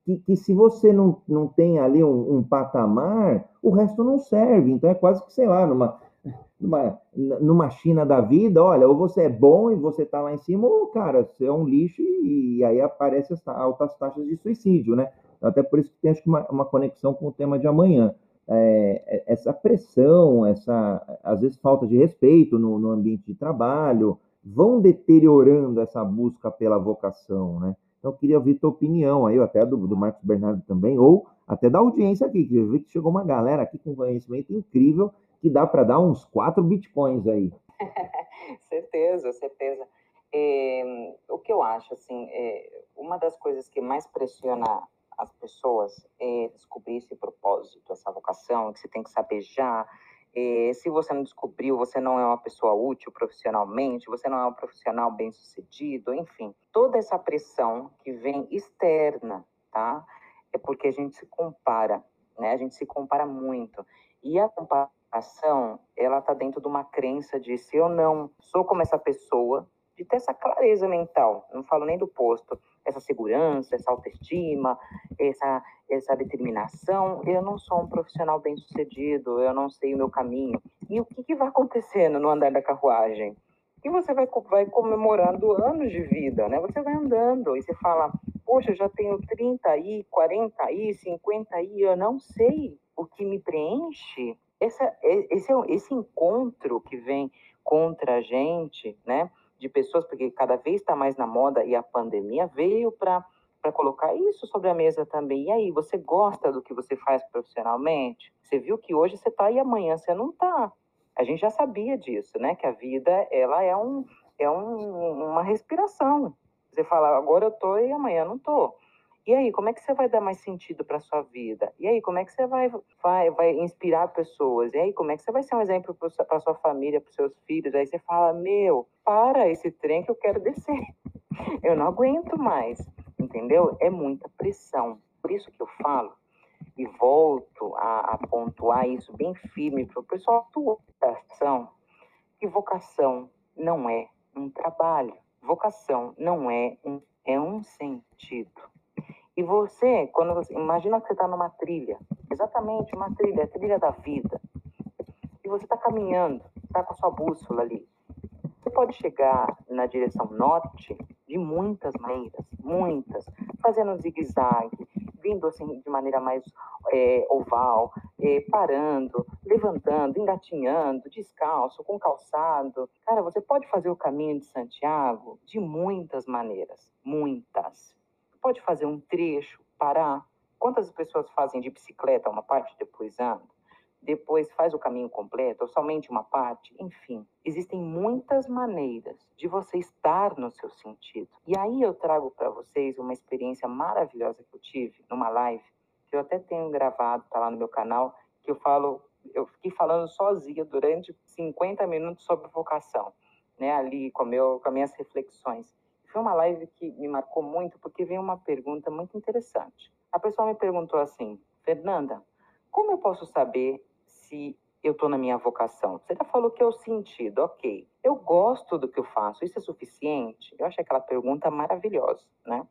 que, que, se você não, não tem ali um, um, patamar, o resto não serve. Então é quase que, sei lá, numa, numa, numa China da vida, olha, ou você é bom e você está lá em cima, ou, cara, você é um lixo e, e aí aparecem as altas taxas de suicídio, né? Até por isso que tem acho que uma, uma conexão com o tema de amanhã. É, é, essa pressão, essa às vezes falta de respeito no, no ambiente de trabalho, vão deteriorando essa busca pela vocação, né? Então, eu queria ouvir tua opinião aí, até do, do Marcos Bernardo também, ou até da audiência aqui, que eu vi que chegou uma galera aqui com conhecimento incrível, que dá para dar uns quatro bitcoins aí. certeza, certeza. É, o que eu acho, assim, é, uma das coisas que mais pressiona as pessoas é descobrir esse propósito, essa vocação, que você tem que saber já. É, se você não descobriu, você não é uma pessoa útil profissionalmente, você não é um profissional bem sucedido, enfim. Toda essa pressão que vem externa, tá? É porque a gente se compara, né? A gente se compara muito. E a comparação, ela tá dentro de uma crença de se eu não sou como essa pessoa, de ter essa clareza mental, não falo nem do posto, essa segurança, essa autoestima, essa, essa determinação, eu não sou um profissional bem sucedido, eu não sei o meu caminho. E o que, que vai acontecendo no andar da carruagem? E você vai, vai comemorando anos de vida, né? Você vai andando e você fala, poxa, eu já tenho 30 aí, 40 aí, 50 aí, eu não sei o que me preenche. Esse, esse, esse encontro que vem contra a gente, né? de pessoas, porque cada vez está mais na moda e a pandemia veio para colocar isso sobre a mesa também. E aí, você gosta do que você faz profissionalmente? Você viu que hoje você está e amanhã você não está. A gente já sabia disso, né? Que a vida ela é, um, é um, uma respiração. Você fala, agora eu tô e amanhã não tô. E aí, como é que você vai dar mais sentido para sua vida? E aí, como é que você vai, vai, vai inspirar pessoas? E aí, como é que você vai ser um exemplo para sua família, para seus filhos? Aí você fala, meu, para esse trem que eu quero descer. Eu não aguento mais, entendeu? É muita pressão. Por isso que eu falo e volto a, a pontuar isso bem firme para o pessoal da ação, que vocação não é um trabalho. Vocação não é um, é um sentido. E você, quando você, imagina que você está numa trilha, exatamente uma trilha, a trilha da vida. E você está caminhando, está com a sua bússola ali. Você pode chegar na direção norte de muitas maneiras, muitas, fazendo um zigue-zague, vindo assim de maneira mais é, oval, é, parando, levantando, engatinhando, descalço, com calçado. Cara, você pode fazer o caminho de Santiago de muitas maneiras, muitas pode fazer um trecho, parar. Quantas pessoas fazem de bicicleta uma parte depois andam? Depois faz o caminho completo ou somente uma parte? Enfim, existem muitas maneiras de você estar no seu sentido. E aí eu trago para vocês uma experiência maravilhosa que eu tive numa live, que eu até tenho gravado, tá lá no meu canal, que eu falo, eu fiquei falando sozinha durante 50 minutos sobre vocação, né, ali com, meu, com as minhas reflexões. Foi uma live que me marcou muito porque veio uma pergunta muito interessante. A pessoa me perguntou assim: Fernanda, como eu posso saber se eu estou na minha vocação? Você já falou que é o sentido, ok. Eu gosto do que eu faço, isso é suficiente? Eu achei aquela pergunta maravilhosa, né?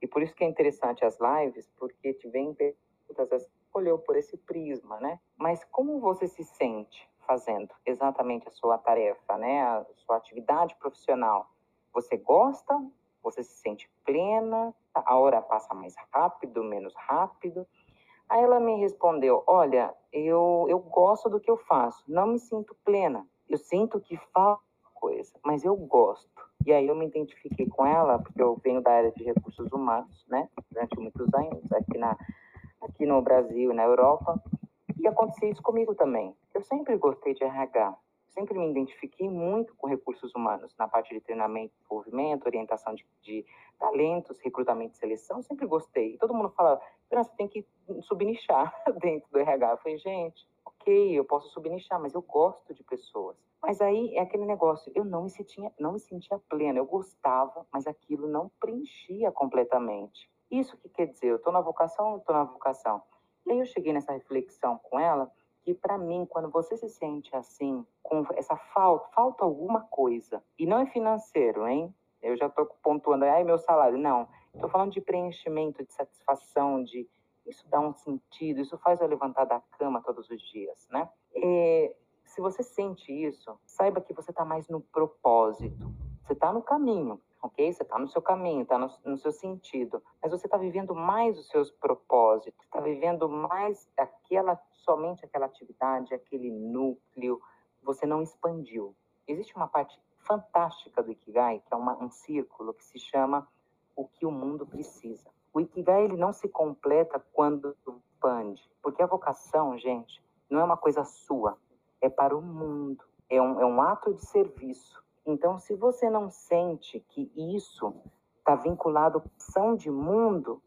E por isso que é interessante as lives, porque te vem perguntas, olhou por esse prisma, né? Mas como você se sente fazendo exatamente a sua tarefa, né? A sua atividade profissional? Você gosta, você se sente plena, a hora passa mais rápido, menos rápido. Aí ela me respondeu: Olha, eu, eu gosto do que eu faço, não me sinto plena. Eu sinto que falta coisa, mas eu gosto. E aí eu me identifiquei com ela, porque eu venho da área de recursos humanos, né, durante muitos anos, aqui, na, aqui no Brasil e na Europa. E aconteceu isso comigo também. Eu sempre gostei de RH, sempre me identifiquei muito com recursos humanos, na parte de treinamento, desenvolvimento, orientação de, de talentos, recrutamento e seleção, sempre gostei. Todo mundo fala, você tem que subnichar dentro do RH. Eu falei, gente, ok, eu posso subnichar, mas eu gosto de pessoas. Mas aí é aquele negócio, eu não me sentia, não me sentia plena, eu gostava, mas aquilo não preenchia completamente. Isso que quer dizer, eu estou na vocação ou estou na vocação? E aí eu cheguei nessa reflexão com ela, que para mim, quando você se sente assim, com essa falta, falta alguma coisa, e não é financeiro, hein? Eu já estou pontuando, ai, meu salário. Não, estou falando de preenchimento, de satisfação, de isso dá um sentido, isso faz eu levantar da cama todos os dias, né? E, se você sente isso, saiba que você está mais no propósito, você está no caminho, ok? Você está no seu caminho, está no, no, seu sentido, mas você está vivendo mais os seus propósitos, está vivendo mais aquela, somente aquela atividade, aquele núcleo, você não expandiu. Existe uma parte fantástica do Ikigai, que é uma, um círculo que se chama o que o mundo precisa. O Ikigai ele não se completa quando expande, porque a vocação, gente, não é uma coisa sua, é para o mundo, é um, é um ato de serviço. Então, se você não sente que isso está vinculado à ação de mundo,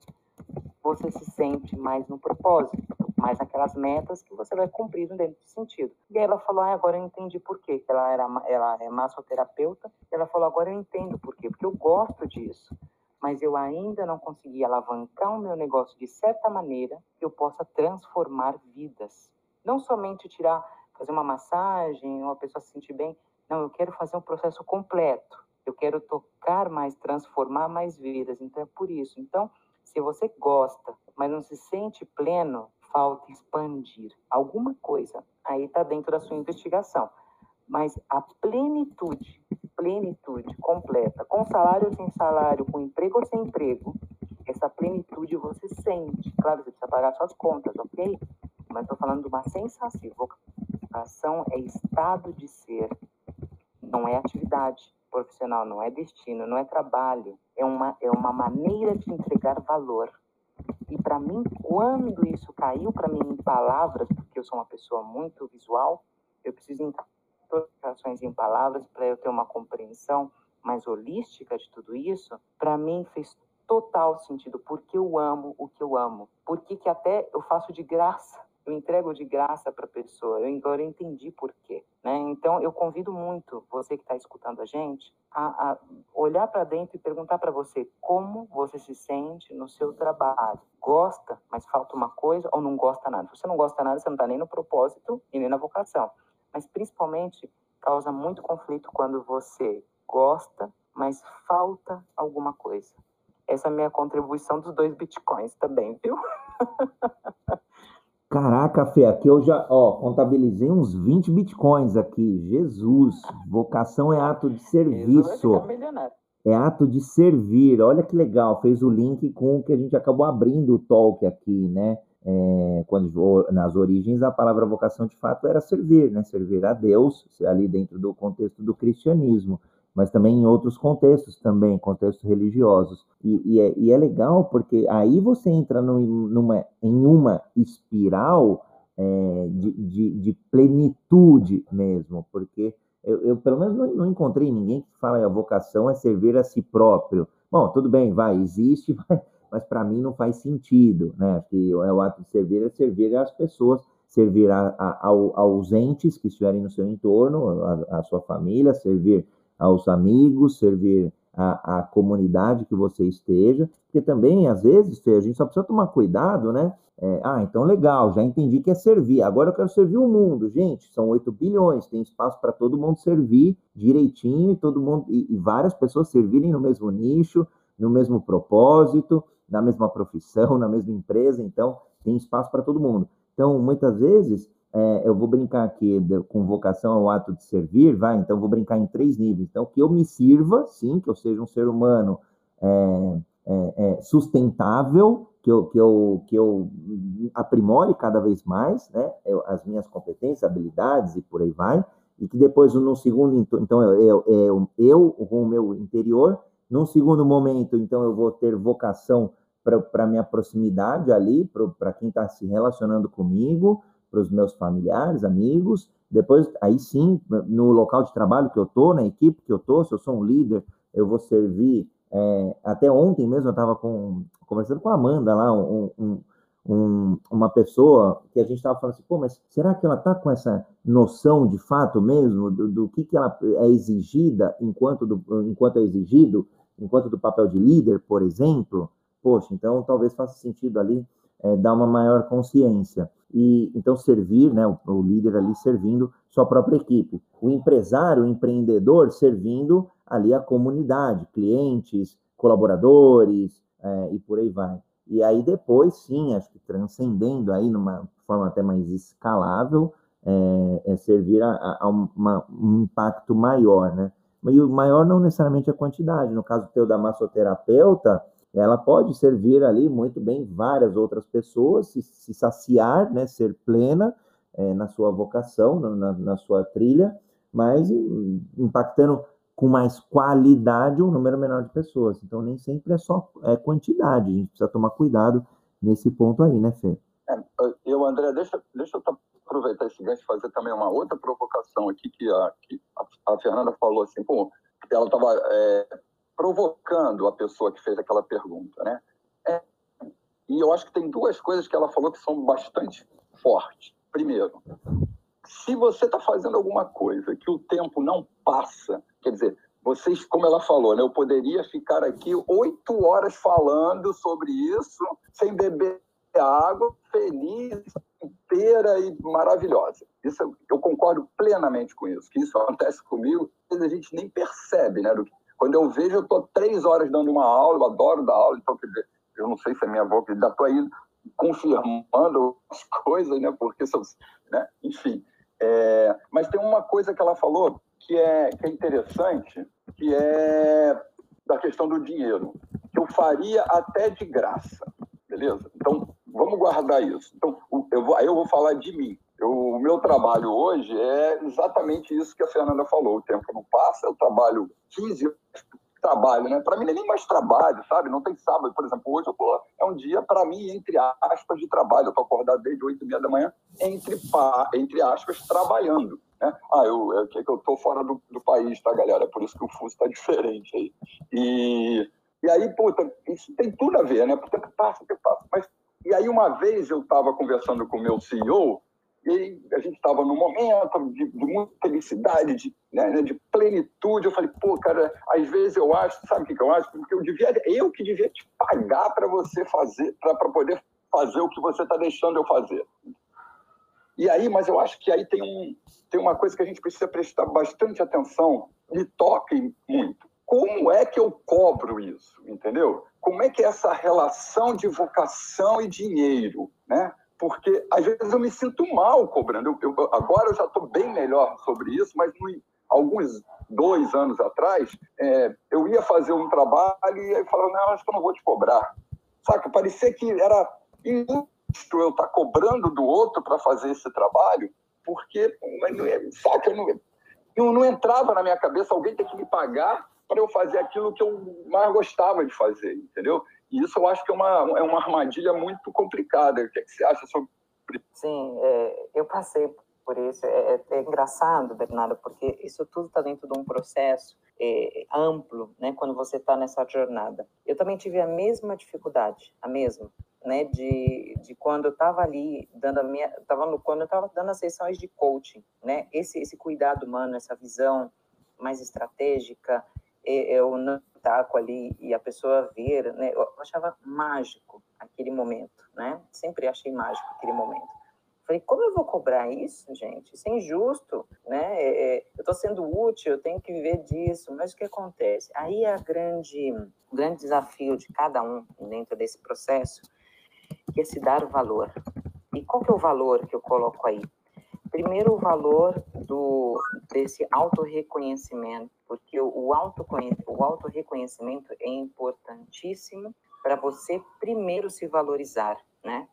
você se sente mais no propósito, mais naquelas metas que você vai cumprir dentro do sentido. E ela falou, ah, agora eu entendi por quê, que ela, era, ela é massoterapeuta, ela falou, agora eu entendo por quê, porque eu gosto disso, mas eu ainda não consegui alavancar o meu negócio de certa maneira que eu possa transformar vidas. Não somente tirar, fazer uma massagem, uma pessoa se sentir bem, não, eu quero fazer um processo completo. Eu quero tocar mais, transformar mais vidas. Então é por isso. Então, se você gosta, mas não se sente pleno, falta expandir alguma coisa. Aí está dentro da sua investigação. Mas a plenitude, plenitude completa, com salário ou sem salário, com emprego ou sem emprego, essa plenitude você sente. Claro, você precisa pagar suas contas, ok? Mas estou falando de uma sensação. Vocação é estado de ser, não é atividade profissional, não é destino, não é trabalho, é uma, é uma maneira de entregar valor. E para mim, quando isso caiu para mim em palavras, porque eu sou uma pessoa muito visual, eu preciso interpretações em palavras para eu ter uma compreensão mais holística de tudo isso, para mim fez total sentido, porque eu amo o que eu amo. Porque que até eu faço de graça, eu entrego de graça para a pessoa. Eu agora entendi por quê. Né? Então, eu convido muito você que está escutando a gente a, a olhar para dentro e perguntar para você como você se sente no seu trabalho. Gosta, mas falta uma coisa ou não gosta nada? Se você não gosta nada, você não está nem no propósito e nem na vocação. Mas, principalmente, causa muito conflito quando você gosta, mas falta alguma coisa. Essa é a minha contribuição dos dois bitcoins também, viu? Caraca, Fê, aqui eu já, ó, contabilizei uns 20 bitcoins aqui. Jesus, vocação é ato de serviço. É ato de servir. Olha que legal, fez o link com o que a gente acabou abrindo o talk aqui, né? É, quando nas origens a palavra vocação de fato era servir, né? Servir a Deus, ali dentro do contexto do cristianismo mas também em outros contextos também, contextos religiosos. E, e, é, e é, legal porque aí você entra no, numa, em uma espiral é, de, de, de, plenitude mesmo, porque eu, eu pelo menos não, não, encontrei ninguém que fala que a vocação é servir a si próprio. Bom, tudo bem, vai, existe, vai, mas para mim não faz sentido, né? Que é o ato de servir é servir as pessoas, servir a, a, aos entes que estiverem no seu entorno, a, a sua família, servir aos amigos, servir à, comunidade que você esteja, porque também, às vezes, a gente só precisa tomar cuidado, né? É, ah, então legal, já entendi que é servir, agora eu quero servir o mundo. Gente, são 8 bilhões, tem espaço para todo mundo servir direitinho e todo mundo e, e várias pessoas servirem no mesmo nicho, no mesmo propósito, na mesma profissão, na mesma empresa, então tem espaço para todo mundo. Então, muitas vezes, é, eu vou brincar aqui de, com vocação ao ato de servir, vai, então vou brincar em três níveis. Então, que eu me sirva, sim, que eu seja um ser humano é, é, é, sustentável, que eu, que, eu, que eu aprimore cada vez mais, né, eu, as minhas competências, habilidades e por aí vai, e que depois, no segundo, então, eu, eu, eu com o meu interior, num segundo momento, então, eu vou ter vocação para a minha proximidade ali, para quem está se relacionando comigo, para os meus familiares, amigos. Depois, aí sim, no local de trabalho que eu estou, na equipe que eu estou, se eu sou um líder, eu vou servir. É, até ontem mesmo eu estava conversando com a Amanda lá, um, um, um, uma pessoa que a gente estava falando assim, pô, mas será que ela está com essa noção de fato mesmo do, do, que, que ela é exigida enquanto, do, enquanto é exigido, enquanto do papel de líder, por exemplo? Poxa, então talvez faça sentido ali é, dar uma maior consciência. E então servir, né, o, o líder ali servindo sua própria equipe, o empresário, o empreendedor servindo ali a comunidade, clientes, colaboradores é, e por aí vai. E aí depois, sim, acho que transcendendo aí numa forma até mais escalável, é, é servir a, a uma, um impacto maior, né? E o maior não necessariamente a quantidade. No caso teu da massoterapeuta, ela pode servir ali muito bem várias outras pessoas, se, se saciar, né, ser plena é, na sua vocação, na, na, sua trilha, mas impactando com mais qualidade um número menor de pessoas. Então, nem sempre é só é quantidade, a gente precisa tomar cuidado nesse ponto aí, né, Fê? É, eu, André, deixa, deixa eu aproveitar esse gancho e fazer também uma outra provocação aqui, que a, que a, Fernanda falou assim, pô, ela estava é, provocando a pessoa que fez aquela pergunta, né? É, e eu acho que tem duas coisas que ela falou que são bastante fortes. Primeiro, se você está fazendo alguma coisa que o tempo não passa, quer dizer, vocês, como ela falou, né, eu poderia ficar aqui oito horas falando sobre isso, sem beber água, feliz, inteira e maravilhosa. Isso eu concordo plenamente com isso, que isso acontece comigo, a gente nem percebe, né? Quando eu vejo, eu estou três horas dando uma aula, eu adoro dar aula, então quer dizer, eu não sei se é minha que ainda estou aí confirmando as coisas, né? Porque são, né? Enfim, é, mas tem uma coisa que ela falou que é, que é interessante, que é da questão do dinheiro, que eu faria até de graça, beleza? Então, vamos guardar isso. Então, eu vou, aí eu vou falar de mim. Eu, o meu trabalho hoje é exatamente isso que a Fernanda falou. O tempo não passa, eu trabalho 15 anos trabalho, né? Para mim não é nem mais trabalho, sabe? Não tem sábado, por exemplo. Hoje eu tô, é um dia, para mim, entre aspas, de trabalho. Eu tô acordado desde 8 e meia da manhã, entre, entre aspas, trabalhando. Né? Ah, eu, eu, é eu tô fora do, do país, tá, galera? Por isso que o fuso tá diferente aí. E, e aí, puta, isso tem tudo a ver, né? Porque passa, que passa. Mas, e aí, uma vez eu estava conversando com o meu CEO, e a gente estava num momento de, de, muita felicidade, de, né, né, de plenitude. Eu falei, pô, cara, às vezes eu acho, sabe o que, que eu acho? Porque eu devia, eu que devia te pagar para você fazer, para poder fazer o que você está deixando eu fazer. E aí, mas eu acho que aí tem, um, tem uma coisa que a gente precisa prestar bastante atenção, me toca muito. Como é que eu cobro isso, entendeu? Como é que é essa relação de vocação e dinheiro, né? Porque às vezes eu me sinto mal cobrando. Eu, eu, agora eu já estou bem melhor sobre isso, mas no, alguns dois anos atrás, é, eu ia fazer um trabalho e aí falava, não, acho que eu não vou te cobrar. Saca? Parecia que era injusto eu estar tá cobrando do outro para fazer esse trabalho, porque, saca, não, não, não entrava na minha cabeça alguém ter que me pagar para eu fazer aquilo que eu mais gostava de fazer, entendeu? E isso eu acho que é uma, é uma armadilha muito complicada. O que, é que você acha sobre Sim, é, eu passei por isso. É, é, é engraçado, Bernardo, porque isso tudo está dentro de um processo é, amplo, né? Quando você está nessa jornada. Eu também tive a mesma dificuldade, a mesma, né? De, de quando eu estava ali dando a minha, tava no, quando eu estava dando as sessões de coaching, né? Esse esse cuidado humano, essa visão mais estratégica, eu não taco ali e a pessoa ver, né? Eu achava mágico aquele momento, né? Sempre achei mágico aquele momento. Falei, como eu vou cobrar isso, gente? Isso é injusto, né? É, é eu estou sendo útil, eu tenho que viver disso. Mas o que acontece? Aí é a grande, o grande desafio de cada um dentro desse processo, que é se dar o valor. E qual que é o valor que eu coloco aí? Primeiro, o valor do, desse autorreconhecimento, porque o, auto, o autorreconhecimento é importantíssimo para você primeiro se valorizar, né?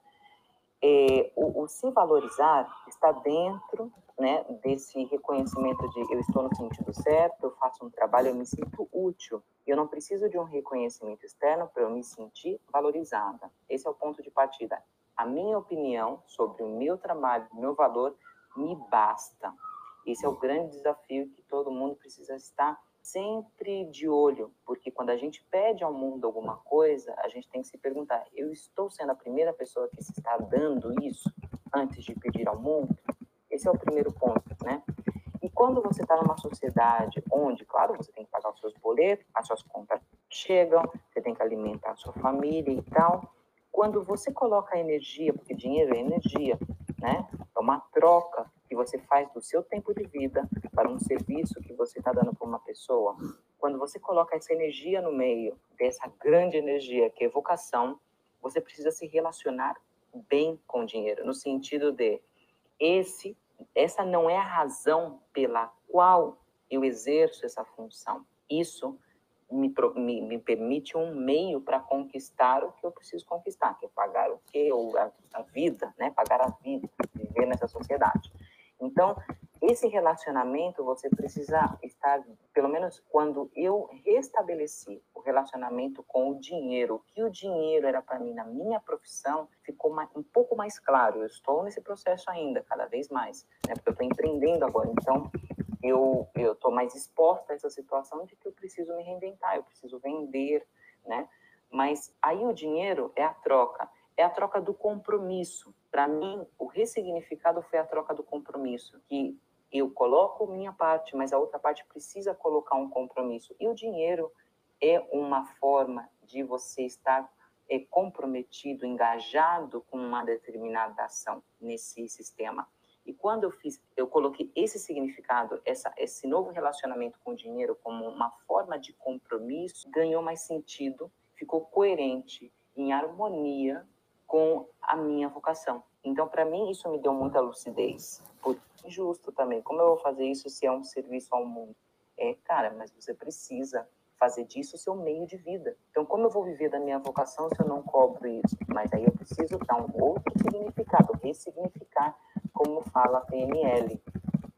É, o, o, se valorizar está dentro né, desse reconhecimento de eu estou no sentido certo, eu faço um trabalho, eu me sinto útil. Eu não preciso de um reconhecimento externo para eu me sentir valorizada. Esse é o ponto de partida. A minha opinião sobre o meu trabalho, o meu valor, me basta. Esse é o grande desafio que todo mundo precisa estar sempre de olho, porque quando a gente pede ao mundo alguma coisa, a gente tem que se perguntar: eu estou sendo a primeira pessoa que se está dando isso antes de pedir ao mundo? Esse é o primeiro ponto, né? E quando você está numa sociedade onde, claro, você tem que pagar os seus boletos, as suas contas chegam, você tem que alimentar a sua família e tal, quando você coloca energia, porque dinheiro é energia, né? Uma troca que você faz do seu tempo de vida para um serviço que você está dando para uma pessoa. Quando você coloca essa energia no meio dessa grande energia que é vocação, você precisa se relacionar bem com o dinheiro, no sentido de esse, essa não é a razão pela qual eu exerço essa função. Isso me, me, me permite um meio para conquistar o que eu preciso conquistar, que é pagar o que ou a, a vida, né? Pagar a vida, viver nessa sociedade. Então, esse relacionamento você precisa estar, pelo menos quando eu restabeleci o relacionamento com o dinheiro, o que o dinheiro era para mim na minha profissão, ficou um pouco mais claro. Eu estou nesse processo ainda, cada vez mais, né? Porque eu estou empreendendo agora. Então, eu eu estou mais exposta a essa situação de que eu preciso me reinventar, eu preciso vender, né? Mas aí o dinheiro é a troca é a troca do compromisso. Para mim, o ressignificado foi a troca do compromisso, que eu coloco minha parte, mas a outra parte precisa colocar um compromisso. E o dinheiro é uma forma de você estar é, comprometido, engajado com uma determinada ação nesse sistema. E quando eu fiz, eu coloquei esse significado, essa, esse novo relacionamento com o dinheiro como uma forma de compromisso, ganhou mais sentido, ficou coerente, em harmonia com a minha vocação. Então, para mim, isso me deu muita lucidez. Por injusto também. Como eu vou fazer isso se é um serviço ao mundo? É, cara, mas você precisa fazer disso o seu meio de vida. Então, como eu vou viver da minha vocação se eu não cobro isso? Mas aí eu preciso dar um outro significado, ressignificar, como fala a PNL,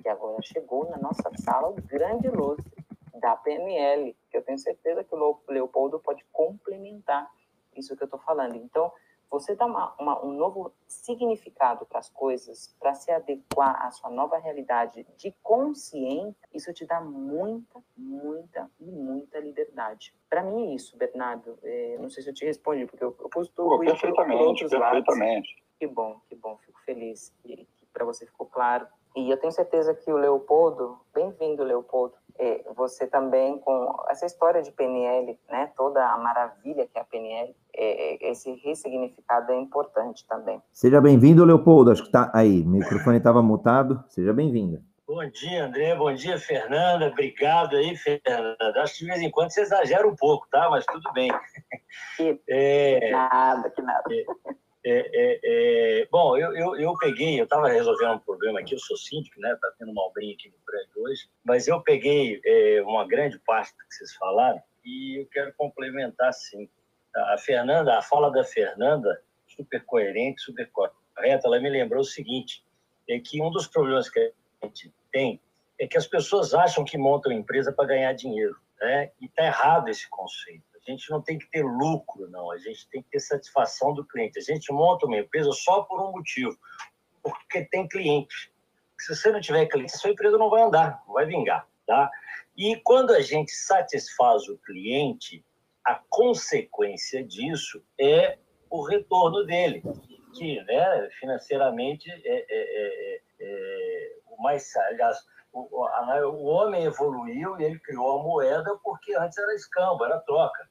que agora chegou na nossa sala o grande lustre da PNL, que eu tenho certeza que o Leopoldo pode complementar isso que eu estou falando. Então, você dá uma, uma, um novo significado para as coisas, para se adequar à sua nova realidade de consciência, isso te dá muita, muita e muita liberdade. Para mim é isso, Bernardo. É, não sei se eu te respondi, porque eu, eu costumo ir perfeitamente, perfeitamente. Lados. Que bom, que bom. Fico feliz que para você ficou claro. E eu tenho certeza que o Leopoldo, bem-vindo, Leopoldo, é, você também com essa história de PNL, né, toda a maravilha que é a PNL, é, esse ressignificado é importante também. Seja bem-vindo, Leopoldo. Acho que está aí. O microfone estava mutado. Seja bem-vinda. Bom dia, André. Bom dia, Fernanda. Obrigado aí, Fernanda. Acho que de vez em quando você exagera um pouco, tá? Mas tudo bem. Que é, nada, que nada. É, é, é, é, bom, eu, eu, eu peguei, eu estava resolvendo um problema aqui, eu sou síndico, né? Está tendo uma obrinha aqui no prédio hoje, mas eu peguei é, uma grande parte do que vocês falaram e eu quero complementar, sim. A Fernanda, a fala da Fernanda, super coerente, super correta, ela me lembrou o seguinte, é que um dos problemas que a gente tem é que as pessoas acham que montam empresa para ganhar dinheiro, né? E está errado esse conceito. A gente não tem que ter lucro, não. A gente tem que ter satisfação do cliente. A gente monta uma empresa só por um motivo, porque tem cliente. Se você não tiver cliente, sua empresa não vai andar, não vai vingar, tá? E quando a gente satisfaz o cliente, a consequência disso é o retorno dele, que né, financeiramente é, é, é, é o mais. Aliás, o, o homem evoluiu e ele criou a moeda porque antes era escambo, era troca.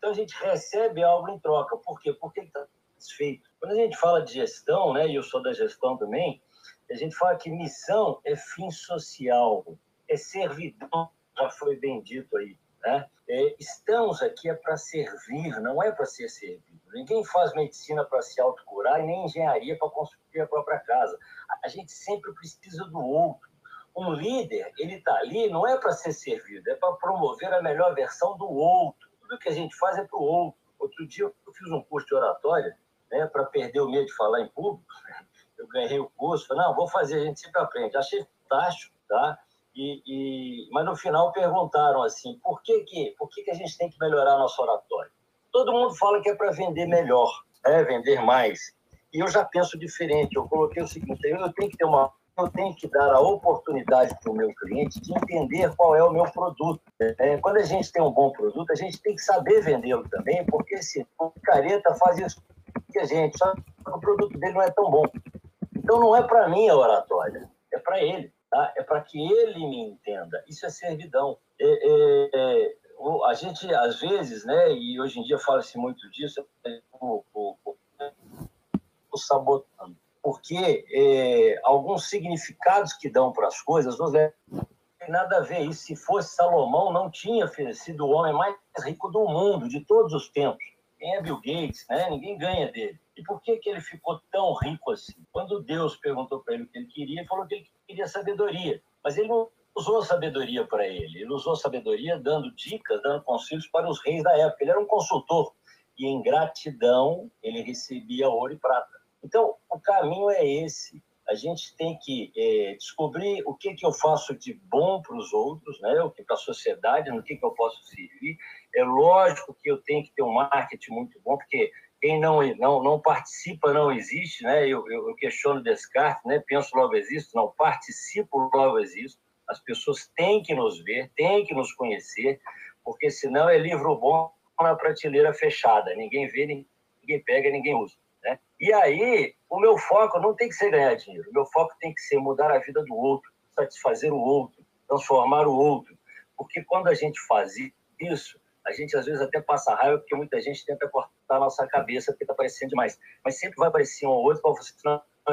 Então a gente recebe algo em troca. Por quê? Porque ele está satisfeito. Quando a gente fala de gestão, né, e eu sou da gestão também, a gente fala que missão é fim social, é servidão, já foi bem dito aí. Né? É, estamos aqui é para servir, não é para ser servido. Ninguém faz medicina para se autocurar e nem engenharia para construir a própria casa. A gente sempre precisa do outro. Um líder, ele está ali não é para ser servido, é para promover a melhor versão do outro tudo que a gente faz é para o outro. Outro dia eu fiz um curso de oratória, né, para perder o medo de falar em público. Eu ganhei o curso, falei, não, vou fazer, a gente sempre aprende. Achei fantástico, tá? E, e, mas no final perguntaram assim, por que que, por que que a gente tem que melhorar nosso oratório? Todo mundo fala que é para vender melhor, é vender mais. E eu já penso diferente. Eu coloquei o seguinte: eu tenho que ter uma eu tenho que dar a oportunidade para o meu cliente de entender qual é o meu produto. É, quando a gente tem um bom produto, a gente tem que saber vendê-lo também, porque se o careta faz isso que a gente, só que o produto dele não é tão bom. Então não é para mim a oratória, é para ele. Tá? É para que ele me entenda. Isso é servidão. É, é, é, a gente, às vezes, né, e hoje em dia fala-se muito disso, o, o, o, o sabotando. Porque é, alguns significados que dão para as coisas não tem nada a ver. E se fosse Salomão, não tinha sido o homem mais rico do mundo, de todos os tempos. Quem é Bill Gates? Né? Ninguém ganha dele. E por que, que ele ficou tão rico assim? Quando Deus perguntou para ele o que ele queria, ele falou que ele queria sabedoria. Mas ele não usou sabedoria para ele. Ele usou sabedoria dando dicas, dando conselhos para os reis da época. Ele era um consultor. E em gratidão, ele recebia ouro e prata. Então, o caminho é esse. A gente tem que é, descobrir o que, que eu faço de bom para os outros, né? o que para a sociedade, no que, que eu posso servir. É lógico que eu tenho que ter um marketing muito bom, porque quem não, não, não participa não existe, né? Eu, eu, eu questiono Descartes, né? Penso logo existo, não participo logo existo. As pessoas têm que nos ver, têm que nos conhecer, porque senão é livro bom na prateleira fechada. Ninguém vê, ninguém pega, ninguém usa. E aí, o meu foco não tem que ser ganhar dinheiro, o meu foco tem que ser mudar a vida do outro, satisfazer o outro, transformar o outro. Porque quando a gente faz isso, a gente às vezes até passa raiva, porque muita gente tenta cortar a nossa cabeça, porque está aparecendo demais. Mas sempre vai aparecer um ou outro para você,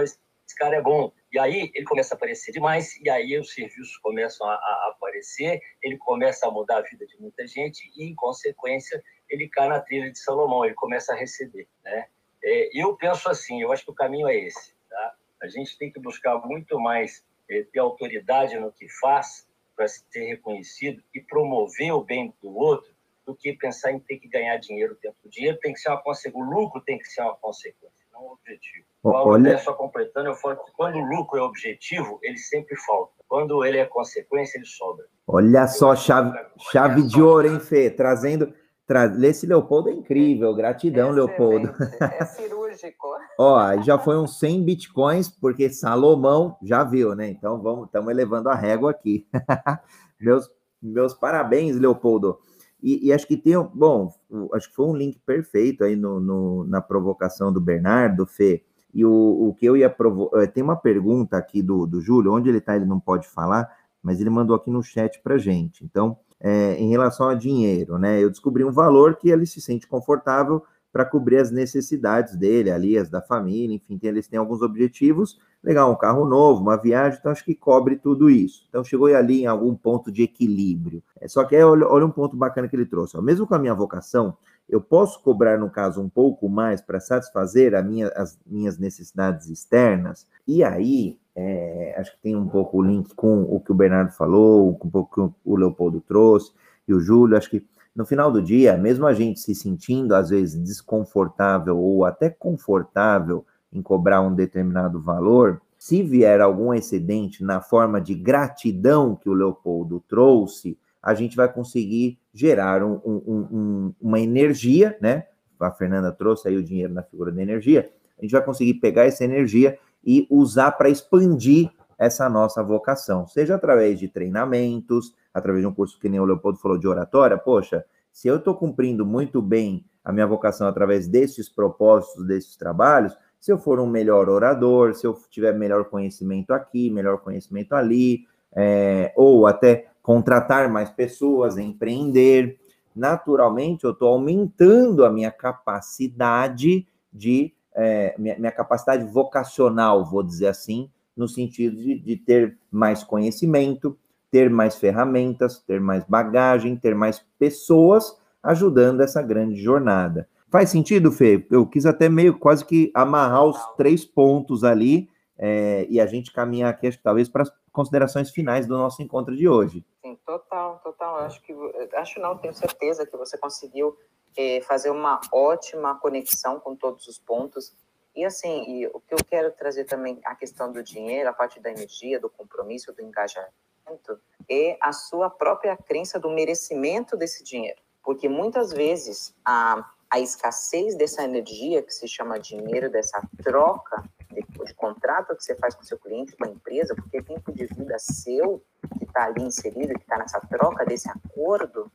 esse cara é bom. E aí ele começa a aparecer demais, e aí os serviços começam a, a aparecer, ele começa a mudar a vida de muita gente, e em consequência ele cai na trilha de Salomão, ele começa a receber, né? É, eu penso assim, eu acho que o caminho é esse. Tá? A gente tem que buscar muito mais é, ter autoridade no que faz para ser reconhecido e promover o bem do outro do que pensar em ter que ganhar dinheiro o tempo. O dinheiro tem que ser uma consequência, o lucro tem que ser uma consequência, não um objetivo. Olha... Só completando, eu falo que quando o lucro é objetivo, ele sempre falta. Quando ele é consequência, ele sobra. Olha só, chave, chave de ouro, hein, Fê? Trazendo Tra... Esse Leopoldo é incrível, gratidão, Excelente. Leopoldo. É cirúrgico. Ó, já foi uns 100 bitcoins, porque Salomão já viu, né? Então vamos, estamos elevando a régua aqui. meus, meus parabéns, Leopoldo. E, e, acho que tem, bom, acho que foi um link perfeito aí no, no na provocação do Bernardo, Fê. E o, o que eu ia provocar. Eh, tem uma pergunta aqui do, do Júlio, onde ele está, ele não pode falar, mas ele mandou aqui no chat para gente. Então, é, em relação a dinheiro, né? Eu descobri um valor que ele se sente confortável para cobrir as necessidades dele, ali, as da família, enfim, tem, eles têm alguns objetivos. Legal, um carro novo, uma viagem, então acho que cobre tudo isso. Então chegou ali em algum ponto de equilíbrio. É, só que aí, olha, olha um ponto bacana que ele trouxe. Ó, mesmo com a minha vocação, eu posso cobrar, no caso, um pouco mais para satisfazer minha, as minhas necessidades externas. E aí, é, acho que tem um pouco o link com o que o Bernardo falou, com um pouco que o Leopoldo trouxe e o Júlio. Acho que no final do dia, mesmo a gente se sentindo às vezes desconfortável ou até confortável em cobrar um determinado valor, se vier algum excedente na forma de gratidão que o Leopoldo trouxe, a gente vai conseguir gerar um, um, um, uma energia, né? A Fernanda trouxe aí o dinheiro na figura da energia. A gente vai conseguir pegar essa energia e usar para expandir essa nossa vocação, seja através de treinamentos, através de um curso que nem o Leopoldo falou de oratória. Poxa, se eu estou cumprindo muito bem a minha vocação através desses propósitos, desses trabalhos, se eu for um melhor orador, se eu tiver melhor conhecimento aqui, melhor conhecimento ali, é, ou até contratar mais pessoas, empreender, naturalmente eu estou aumentando a minha capacidade de é, minha, minha, capacidade vocacional, vou dizer assim, no sentido de, de ter mais conhecimento, ter mais ferramentas, ter mais bagagem, ter mais pessoas ajudando essa grande jornada. Faz sentido, Fê? Eu quis até meio quase que amarrar os três pontos ali é, e a gente caminhar aqui, acho que talvez para as considerações finais do nosso encontro de hoje. Sim, total, total. Acho que acho não, tenho certeza que você conseguiu é, fazer uma ótima conexão com todos os pontos. E assim, e o que eu quero trazer também a questão do dinheiro, a parte da energia, do compromisso, do engajamento, é a sua própria crença do merecimento desse dinheiro. Porque muitas vezes a, a escassez dessa energia, que se chama dinheiro, dessa troca de, de contrato que você faz com seu cliente, com a empresa, porque tempo de vida seu que está ali inserido, que está nessa troca desse acordo,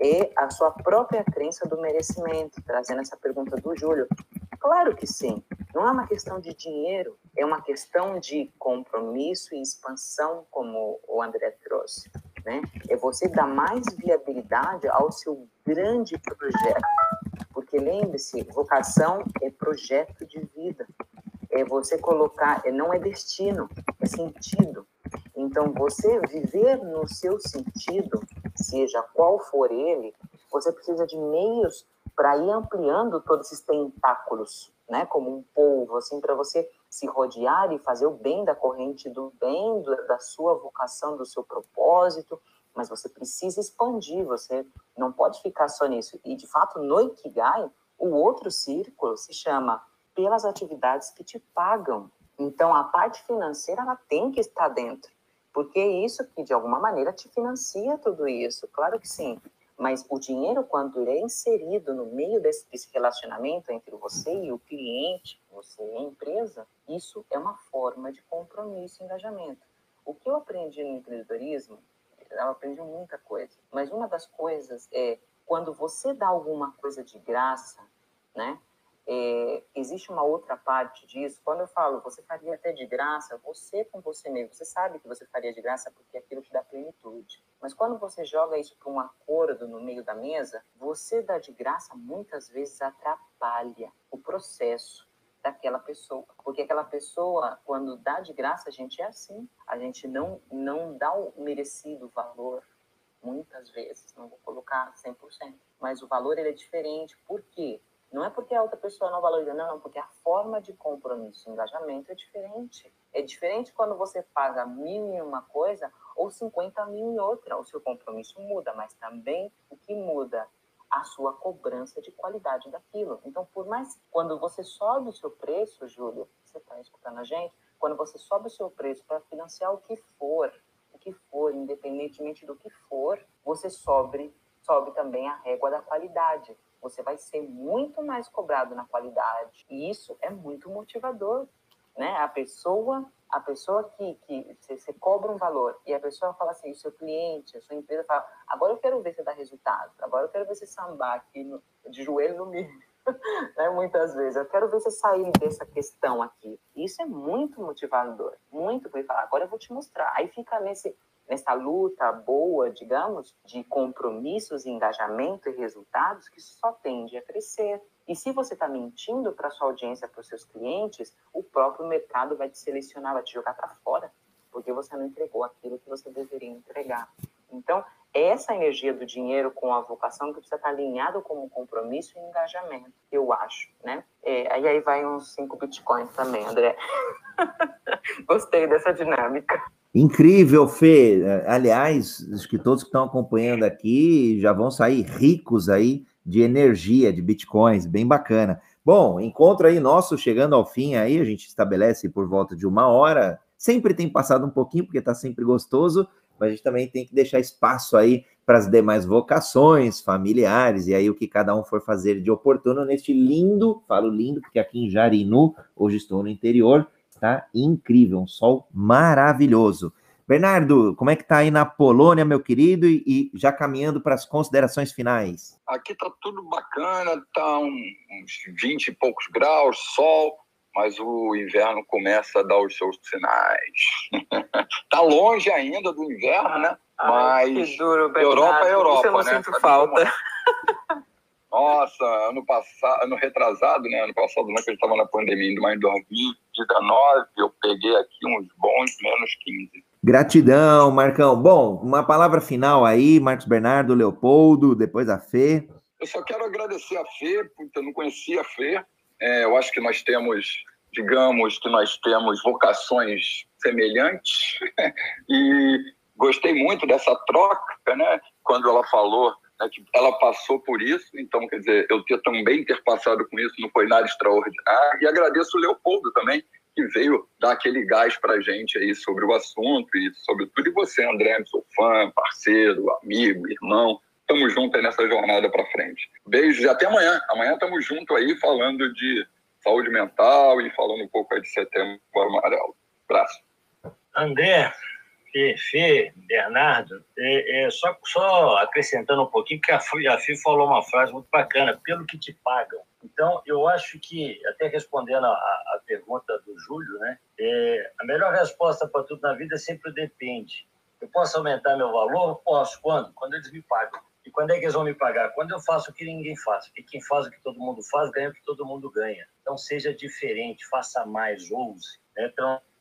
e a sua própria crença do merecimento, trazendo essa pergunta do Júlio. Claro que sim, não é uma questão de dinheiro, é uma questão de compromisso e expansão, como o André trouxe. Né? É você dar mais viabilidade ao seu grande projeto. Porque lembre-se, vocação é projeto de vida. é você colocar, é, não é destino, é sentido. Então, você viver no seu sentido, seja qual for ele, você precisa de meios para ir ampliando todos esses tentáculos, né? Como um polvo, assim, para você se rodear e fazer o bem da corrente do bem, da sua vocação, do seu propósito, mas você precisa expandir, você não pode ficar só nisso. E, de fato, no Ikigai, o outro círculo se chama pelas atividades que te pagam. Então, a parte financeira, ela tem que estar dentro, porque é isso que, de alguma maneira, te financia tudo isso. Claro que sim. Mas o dinheiro, quando ele é inserido no meio desse, desse relacionamento entre você e o cliente, você e a empresa, isso é uma forma de compromisso e engajamento. O que eu aprendi no empreendedorismo, eu aprendi muita coisa, mas uma das coisas é quando você dá alguma coisa de graça, né? É, existe uma outra parte disso. Quando eu falo, você faria até de graça, você com você mesmo, você sabe que você faria de graça porque é aquilo te dá plenitude. Mas quando você joga isso para um acordo no meio da mesa, você dá de graça muitas vezes atrapalha o processo daquela pessoa. Porque aquela pessoa, quando dá de graça, a gente é assim. A gente não, não dá o merecido valor, muitas vezes. Não vou colocar 100%. Mas o valor ele é diferente. Por quê? Não é porque a outra pessoa não valoriza, não, não, porque a forma de compromisso, engajamento é diferente. É diferente quando você paga mil em uma coisa ou 50 mil em outra. O seu compromisso muda, mas também o que muda a sua cobrança de qualidade daquilo. Então, por mais quando você sobe o seu preço, Júlio, você está escutando a gente, quando você sobe o seu preço para financiar o que for, o que for, independentemente do que for, você sobe, sobe também a régua da qualidade você vai ser muito mais cobrado na qualidade. E isso é muito motivador, né? A pessoa, a pessoa que, que você, cobra um valor e a pessoa fala assim, o seu cliente, a sua empresa fala, agora eu quero ver você dar resultado, agora eu quero ver você sambar aqui no, de joelho no milho. né? Muitas vezes, eu quero ver você sair dessa questão aqui. Isso é muito motivador, muito, porque falar, agora eu vou te mostrar. Aí fica nesse, nessa luta boa, digamos, de compromissos, engajamento e resultados que só tende a crescer. E se você está mentindo para sua audiência, para os seus clientes, o próprio mercado vai te selecionar, vai te jogar para fora, porque você não entregou aquilo que você deveria entregar. Então, essa energia do dinheiro com a vocação que precisa estar alinhado com o compromisso e engajamento, eu acho, né? É, aí vai uns cinco bitcoins também, André. Gostei dessa dinâmica. Incrível, Fê. Aliás, acho que todos que estão acompanhando aqui já vão sair ricos aí de energia, de bitcoins, bem bacana. Bom, encontro aí nosso chegando ao fim aí, a gente estabelece por volta de uma hora. Sempre tem passado um pouquinho, porque está sempre gostoso, mas a gente também tem que deixar espaço aí para as demais vocações familiares, e aí o que cada um for fazer de oportuno neste lindo, falo lindo, porque aqui em Jarinu, hoje estou no interior, Tá incrível, um sol maravilhoso. Bernardo, como é que tá aí na Polônia, meu querido, e, já caminhando para as considerações finais? Aqui tá tudo bacana, tá um, uns 20 e poucos graus, sol, mas o inverno começa a dar os seus sinais. tá longe ainda do inverno, né? Ai, mas duro, Europa é Europa, Isso eu não né? sinto falta. Nossa, ano passado, ano retrasado, né? Ano passado, não, que a gente estava na pandemia, mas em 2019 eu peguei aqui uns bons menos 15. Gratidão, Marcão. Bom, uma palavra final aí, Marcos Bernardo, Leopoldo, depois a Fê. Eu só quero agradecer a Fê, porque eu não conhecia a Fê. É, eu acho que nós temos, digamos, que nós temos vocações semelhantes e gostei muito dessa troca, né? Quando ela falou né, que ela passou por isso, então, quer dizer, eu ter, também ter passado com isso não foi nada extraordinário. E agradeço o Leopoldo também, que veio dar aquele gás para gente aí sobre o assunto e sobre tudo. E você, André, sou fã, parceiro, amigo, irmão. Estamos juntos nessa jornada para frente. Beijos e até amanhã. Amanhã estamos juntos aí falando de saúde mental e falando um pouco aí de setembro amarelo. Abraço. André, Fê, Bernardo, é, é, só, só acrescentando um pouquinho, porque a Fê, a Fê falou uma frase muito bacana, pelo que te pagam. Então, eu acho que, até respondendo a, a pergunta do Júlio, né, é, a melhor resposta para tudo na vida sempre depende. Eu posso aumentar meu valor? Posso. Quando? Quando eles me pagam. Quando é que eles vão me pagar? Quando eu faço o que ninguém faz. E quem faz o que todo mundo faz, ganha o que todo mundo ganha. Então, seja diferente, faça mais, ouse. Né?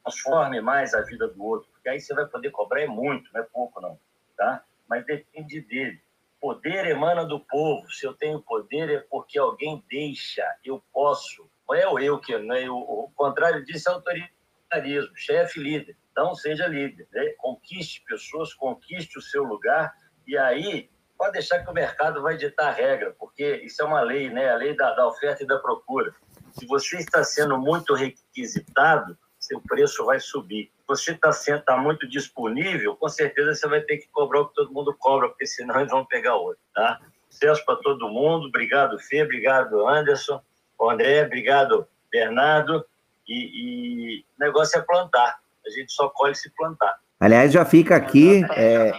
Transforme mais a vida do outro. Porque aí você vai poder cobrar é muito, não é pouco, não. Tá? Mas depende dele. Poder emana do povo. Se eu tenho poder é porque alguém deixa. Eu posso. Não é o eu que... Não é o contrário disso é autoritarismo. Chefe, líder. Então, seja líder. Né? Conquiste pessoas, conquiste o seu lugar. E aí, pode deixar que o mercado vai ditar a regra, porque isso é uma lei, né? A lei da, da oferta e da procura. Se você está sendo muito requisitado, seu preço vai subir. Se você está tá muito disponível, com certeza você vai ter que cobrar o que todo mundo cobra, porque senão eles vão pegar outro, tá? Sucesso para todo mundo. Obrigado, Fê. Obrigado, Anderson. André, obrigado, Bernardo. E, e o negócio é plantar. A gente só colhe se plantar. Aliás, já fica aqui é,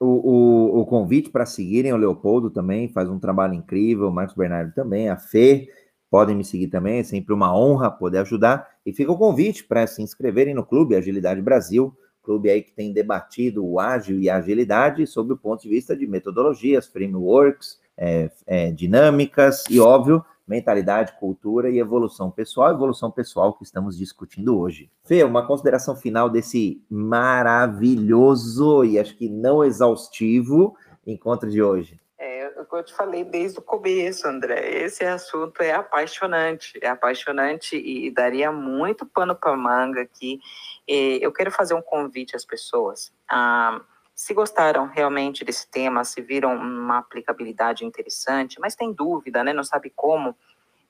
o, o, o, convite para seguirem o Leopoldo também, faz um trabalho incrível, o Marcos Bernardo também, a Fê, podem me seguir também, é sempre uma honra poder ajudar. E fica o convite para se inscreverem no Clube Agilidade Brasil, clube aí que tem debatido o ágil e a agilidade sob o ponto de vista de metodologias, frameworks, é, é, dinâmicas e, óbvio, mentalidade, cultura e evolução pessoal, evolução pessoal que estamos discutindo hoje. Fê, uma consideração final desse maravilhoso e acho que não exaustivo encontro de hoje. É, eu te falei desde o começo, André, esse assunto é apaixonante, é apaixonante e daria muito pano para manga aqui. Eu quero fazer um convite às pessoas. Ah, se gostaram realmente desse tema, se viram uma aplicabilidade interessante, mas tem dúvida, né? Não sabe como,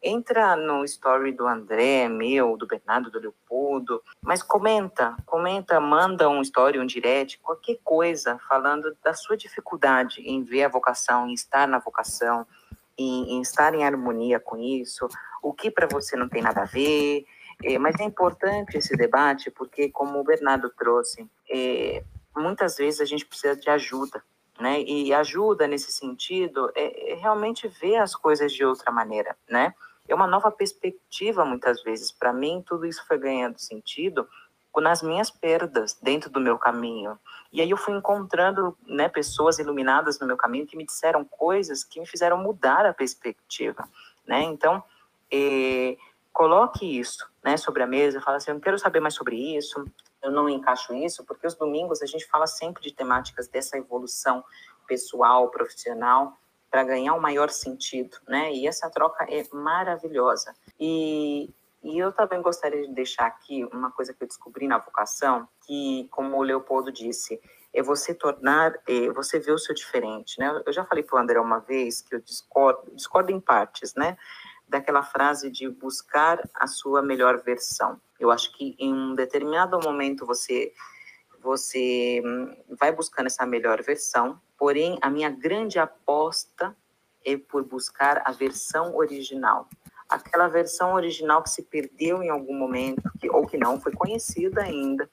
entra no story do André, meu, do Bernardo, do Leopoldo, mas comenta, comenta, manda um story, um direct, qualquer coisa falando da sua dificuldade em ver a vocação, em estar na vocação, em, em estar em harmonia com isso, o que para você não tem nada a ver. É, mas é importante esse debate porque, como o Bernardo trouxe, é, muitas vezes a gente precisa de ajuda, né? E ajuda nesse sentido é, é, realmente ver as coisas de outra maneira, né? É uma nova perspectiva muitas vezes. Para mim, tudo isso foi ganhando sentido nas minhas perdas dentro do meu caminho. E aí eu fui encontrando, né, pessoas iluminadas no meu caminho que me disseram coisas que me fizeram mudar a perspectiva, né? Então, é, coloque isso, né, sobre a mesa, fala assim, eu quero saber mais sobre isso, eu não encaixo isso, porque os domingos a gente fala sempre de temáticas dessa evolução pessoal, profissional, para ganhar um maior sentido, né? E essa troca é maravilhosa. E, e eu também gostaria de deixar aqui uma coisa que eu descobri na vocação, que, como o Leopoldo disse, é você tornar, é você ver o seu diferente, né? Eu já falei para o André uma vez que eu discordo, discordo em partes, né? Daquela frase de buscar a sua melhor versão. Eu acho que em um determinado momento você você hum, vai buscando essa melhor versão, porém a minha grande aposta é por buscar a versão original. Aquela versão original que se perdeu em algum momento, que, ou que não foi conhecida ainda.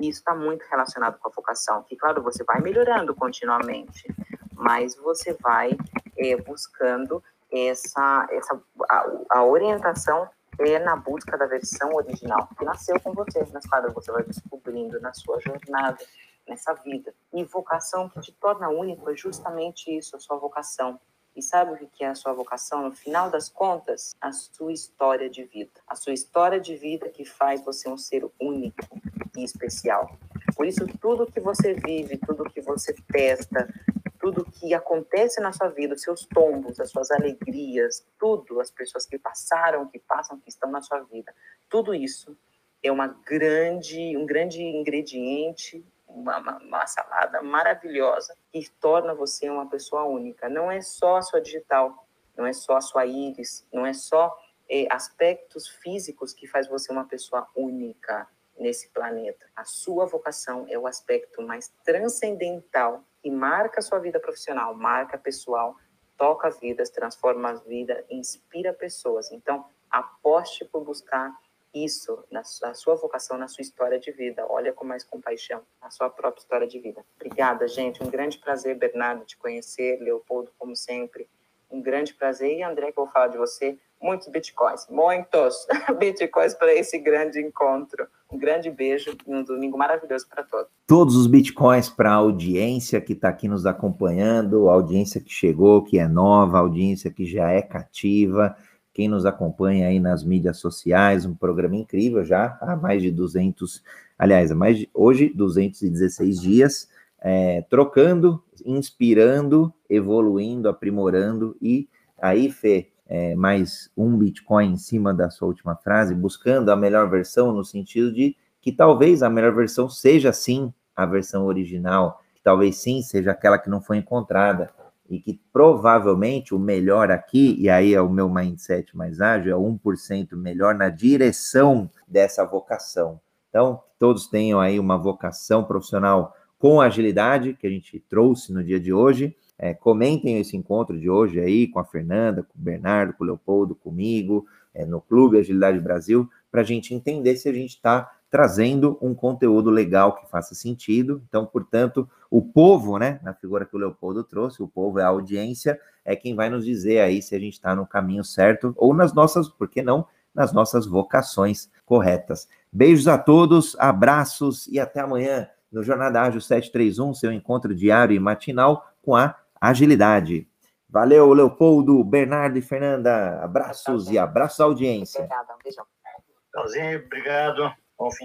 E isso está muito relacionado com a vocação, que, claro, você vai melhorando continuamente, mas você vai é, buscando essa, essa a, a orientação é na busca da versão original que nasceu com você, mas claro, você vai descobrindo na sua jornada, nessa vida. E vocação que te torna único é justamente isso, a sua vocação. E sabe o que é a sua vocação? No final das contas, a sua história de vida. A sua história de vida que faz você um ser único e especial. Por isso, tudo que você vive, tudo que você testa, tudo que acontece na sua vida, os seus tombos, as suas alegrias, tudo, as pessoas que passaram, que passam, que estão na sua vida, tudo isso é uma grande, um grande ingrediente, uma, uma, salada maravilhosa que torna você uma pessoa única. Não é só a sua digital, não é só a sua íris, não é só é, aspectos físicos que faz você uma pessoa única nesse planeta. A sua vocação é o aspecto mais transcendental que marca a sua vida profissional, marca pessoal, toca vidas, transforma as vidas, inspira pessoas. Então, aposte por buscar isso na sua vocação, na sua história de vida. Olha com mais compaixão a sua própria história de vida. Obrigada, gente. Um grande prazer, Bernardo, te conhecer. Leopoldo, como sempre. Um grande prazer. E André, que eu vou falar de você, muitos bitcoins, muitos bitcoins para esse grande encontro. Um grande beijo e um domingo maravilhoso para todos. Todos os bitcoins para a audiência que está aqui nos acompanhando, audiência que chegou, que é nova, audiência que já é cativa, quem nos acompanha aí nas mídias sociais, um programa incrível já, há mais de 200, aliás, há mais de, hoje 216 dias, é, trocando, inspirando, evoluindo, aprimorando e aí, Fê, é, mais um Bitcoin em cima da sua última frase, buscando a melhor versão no sentido de que talvez a melhor versão seja sim a versão original, que talvez sim seja aquela que não foi encontrada e que provavelmente o melhor aqui, e aí é o meu mindset mais ágil, é 1% melhor na direção dessa vocação. Então, todos tenham aí uma vocação profissional com agilidade, que a gente trouxe no dia de hoje, é, comentem esse encontro de hoje aí com a Fernanda, com o Bernardo, com o Leopoldo, comigo, é, no Clube Agilidade Brasil, para a gente entender se a gente está trazendo um conteúdo legal que faça sentido. Então, portanto, o povo, né, na figura que o Leopoldo trouxe, o povo é a audiência, é quem vai nos dizer aí se a gente está no caminho certo ou nas nossas, por que não, nas nossas vocações corretas. Beijos a todos, abraços e até amanhã no Jornada Ágil 731, seu encontro diário e matinal com a agilidade. Valeu, Leopoldo, Bernardo e Fernanda. Abraços e abraços à audiência. Obrigada, um beijão. Tchauzinho, obrigado. Bom fim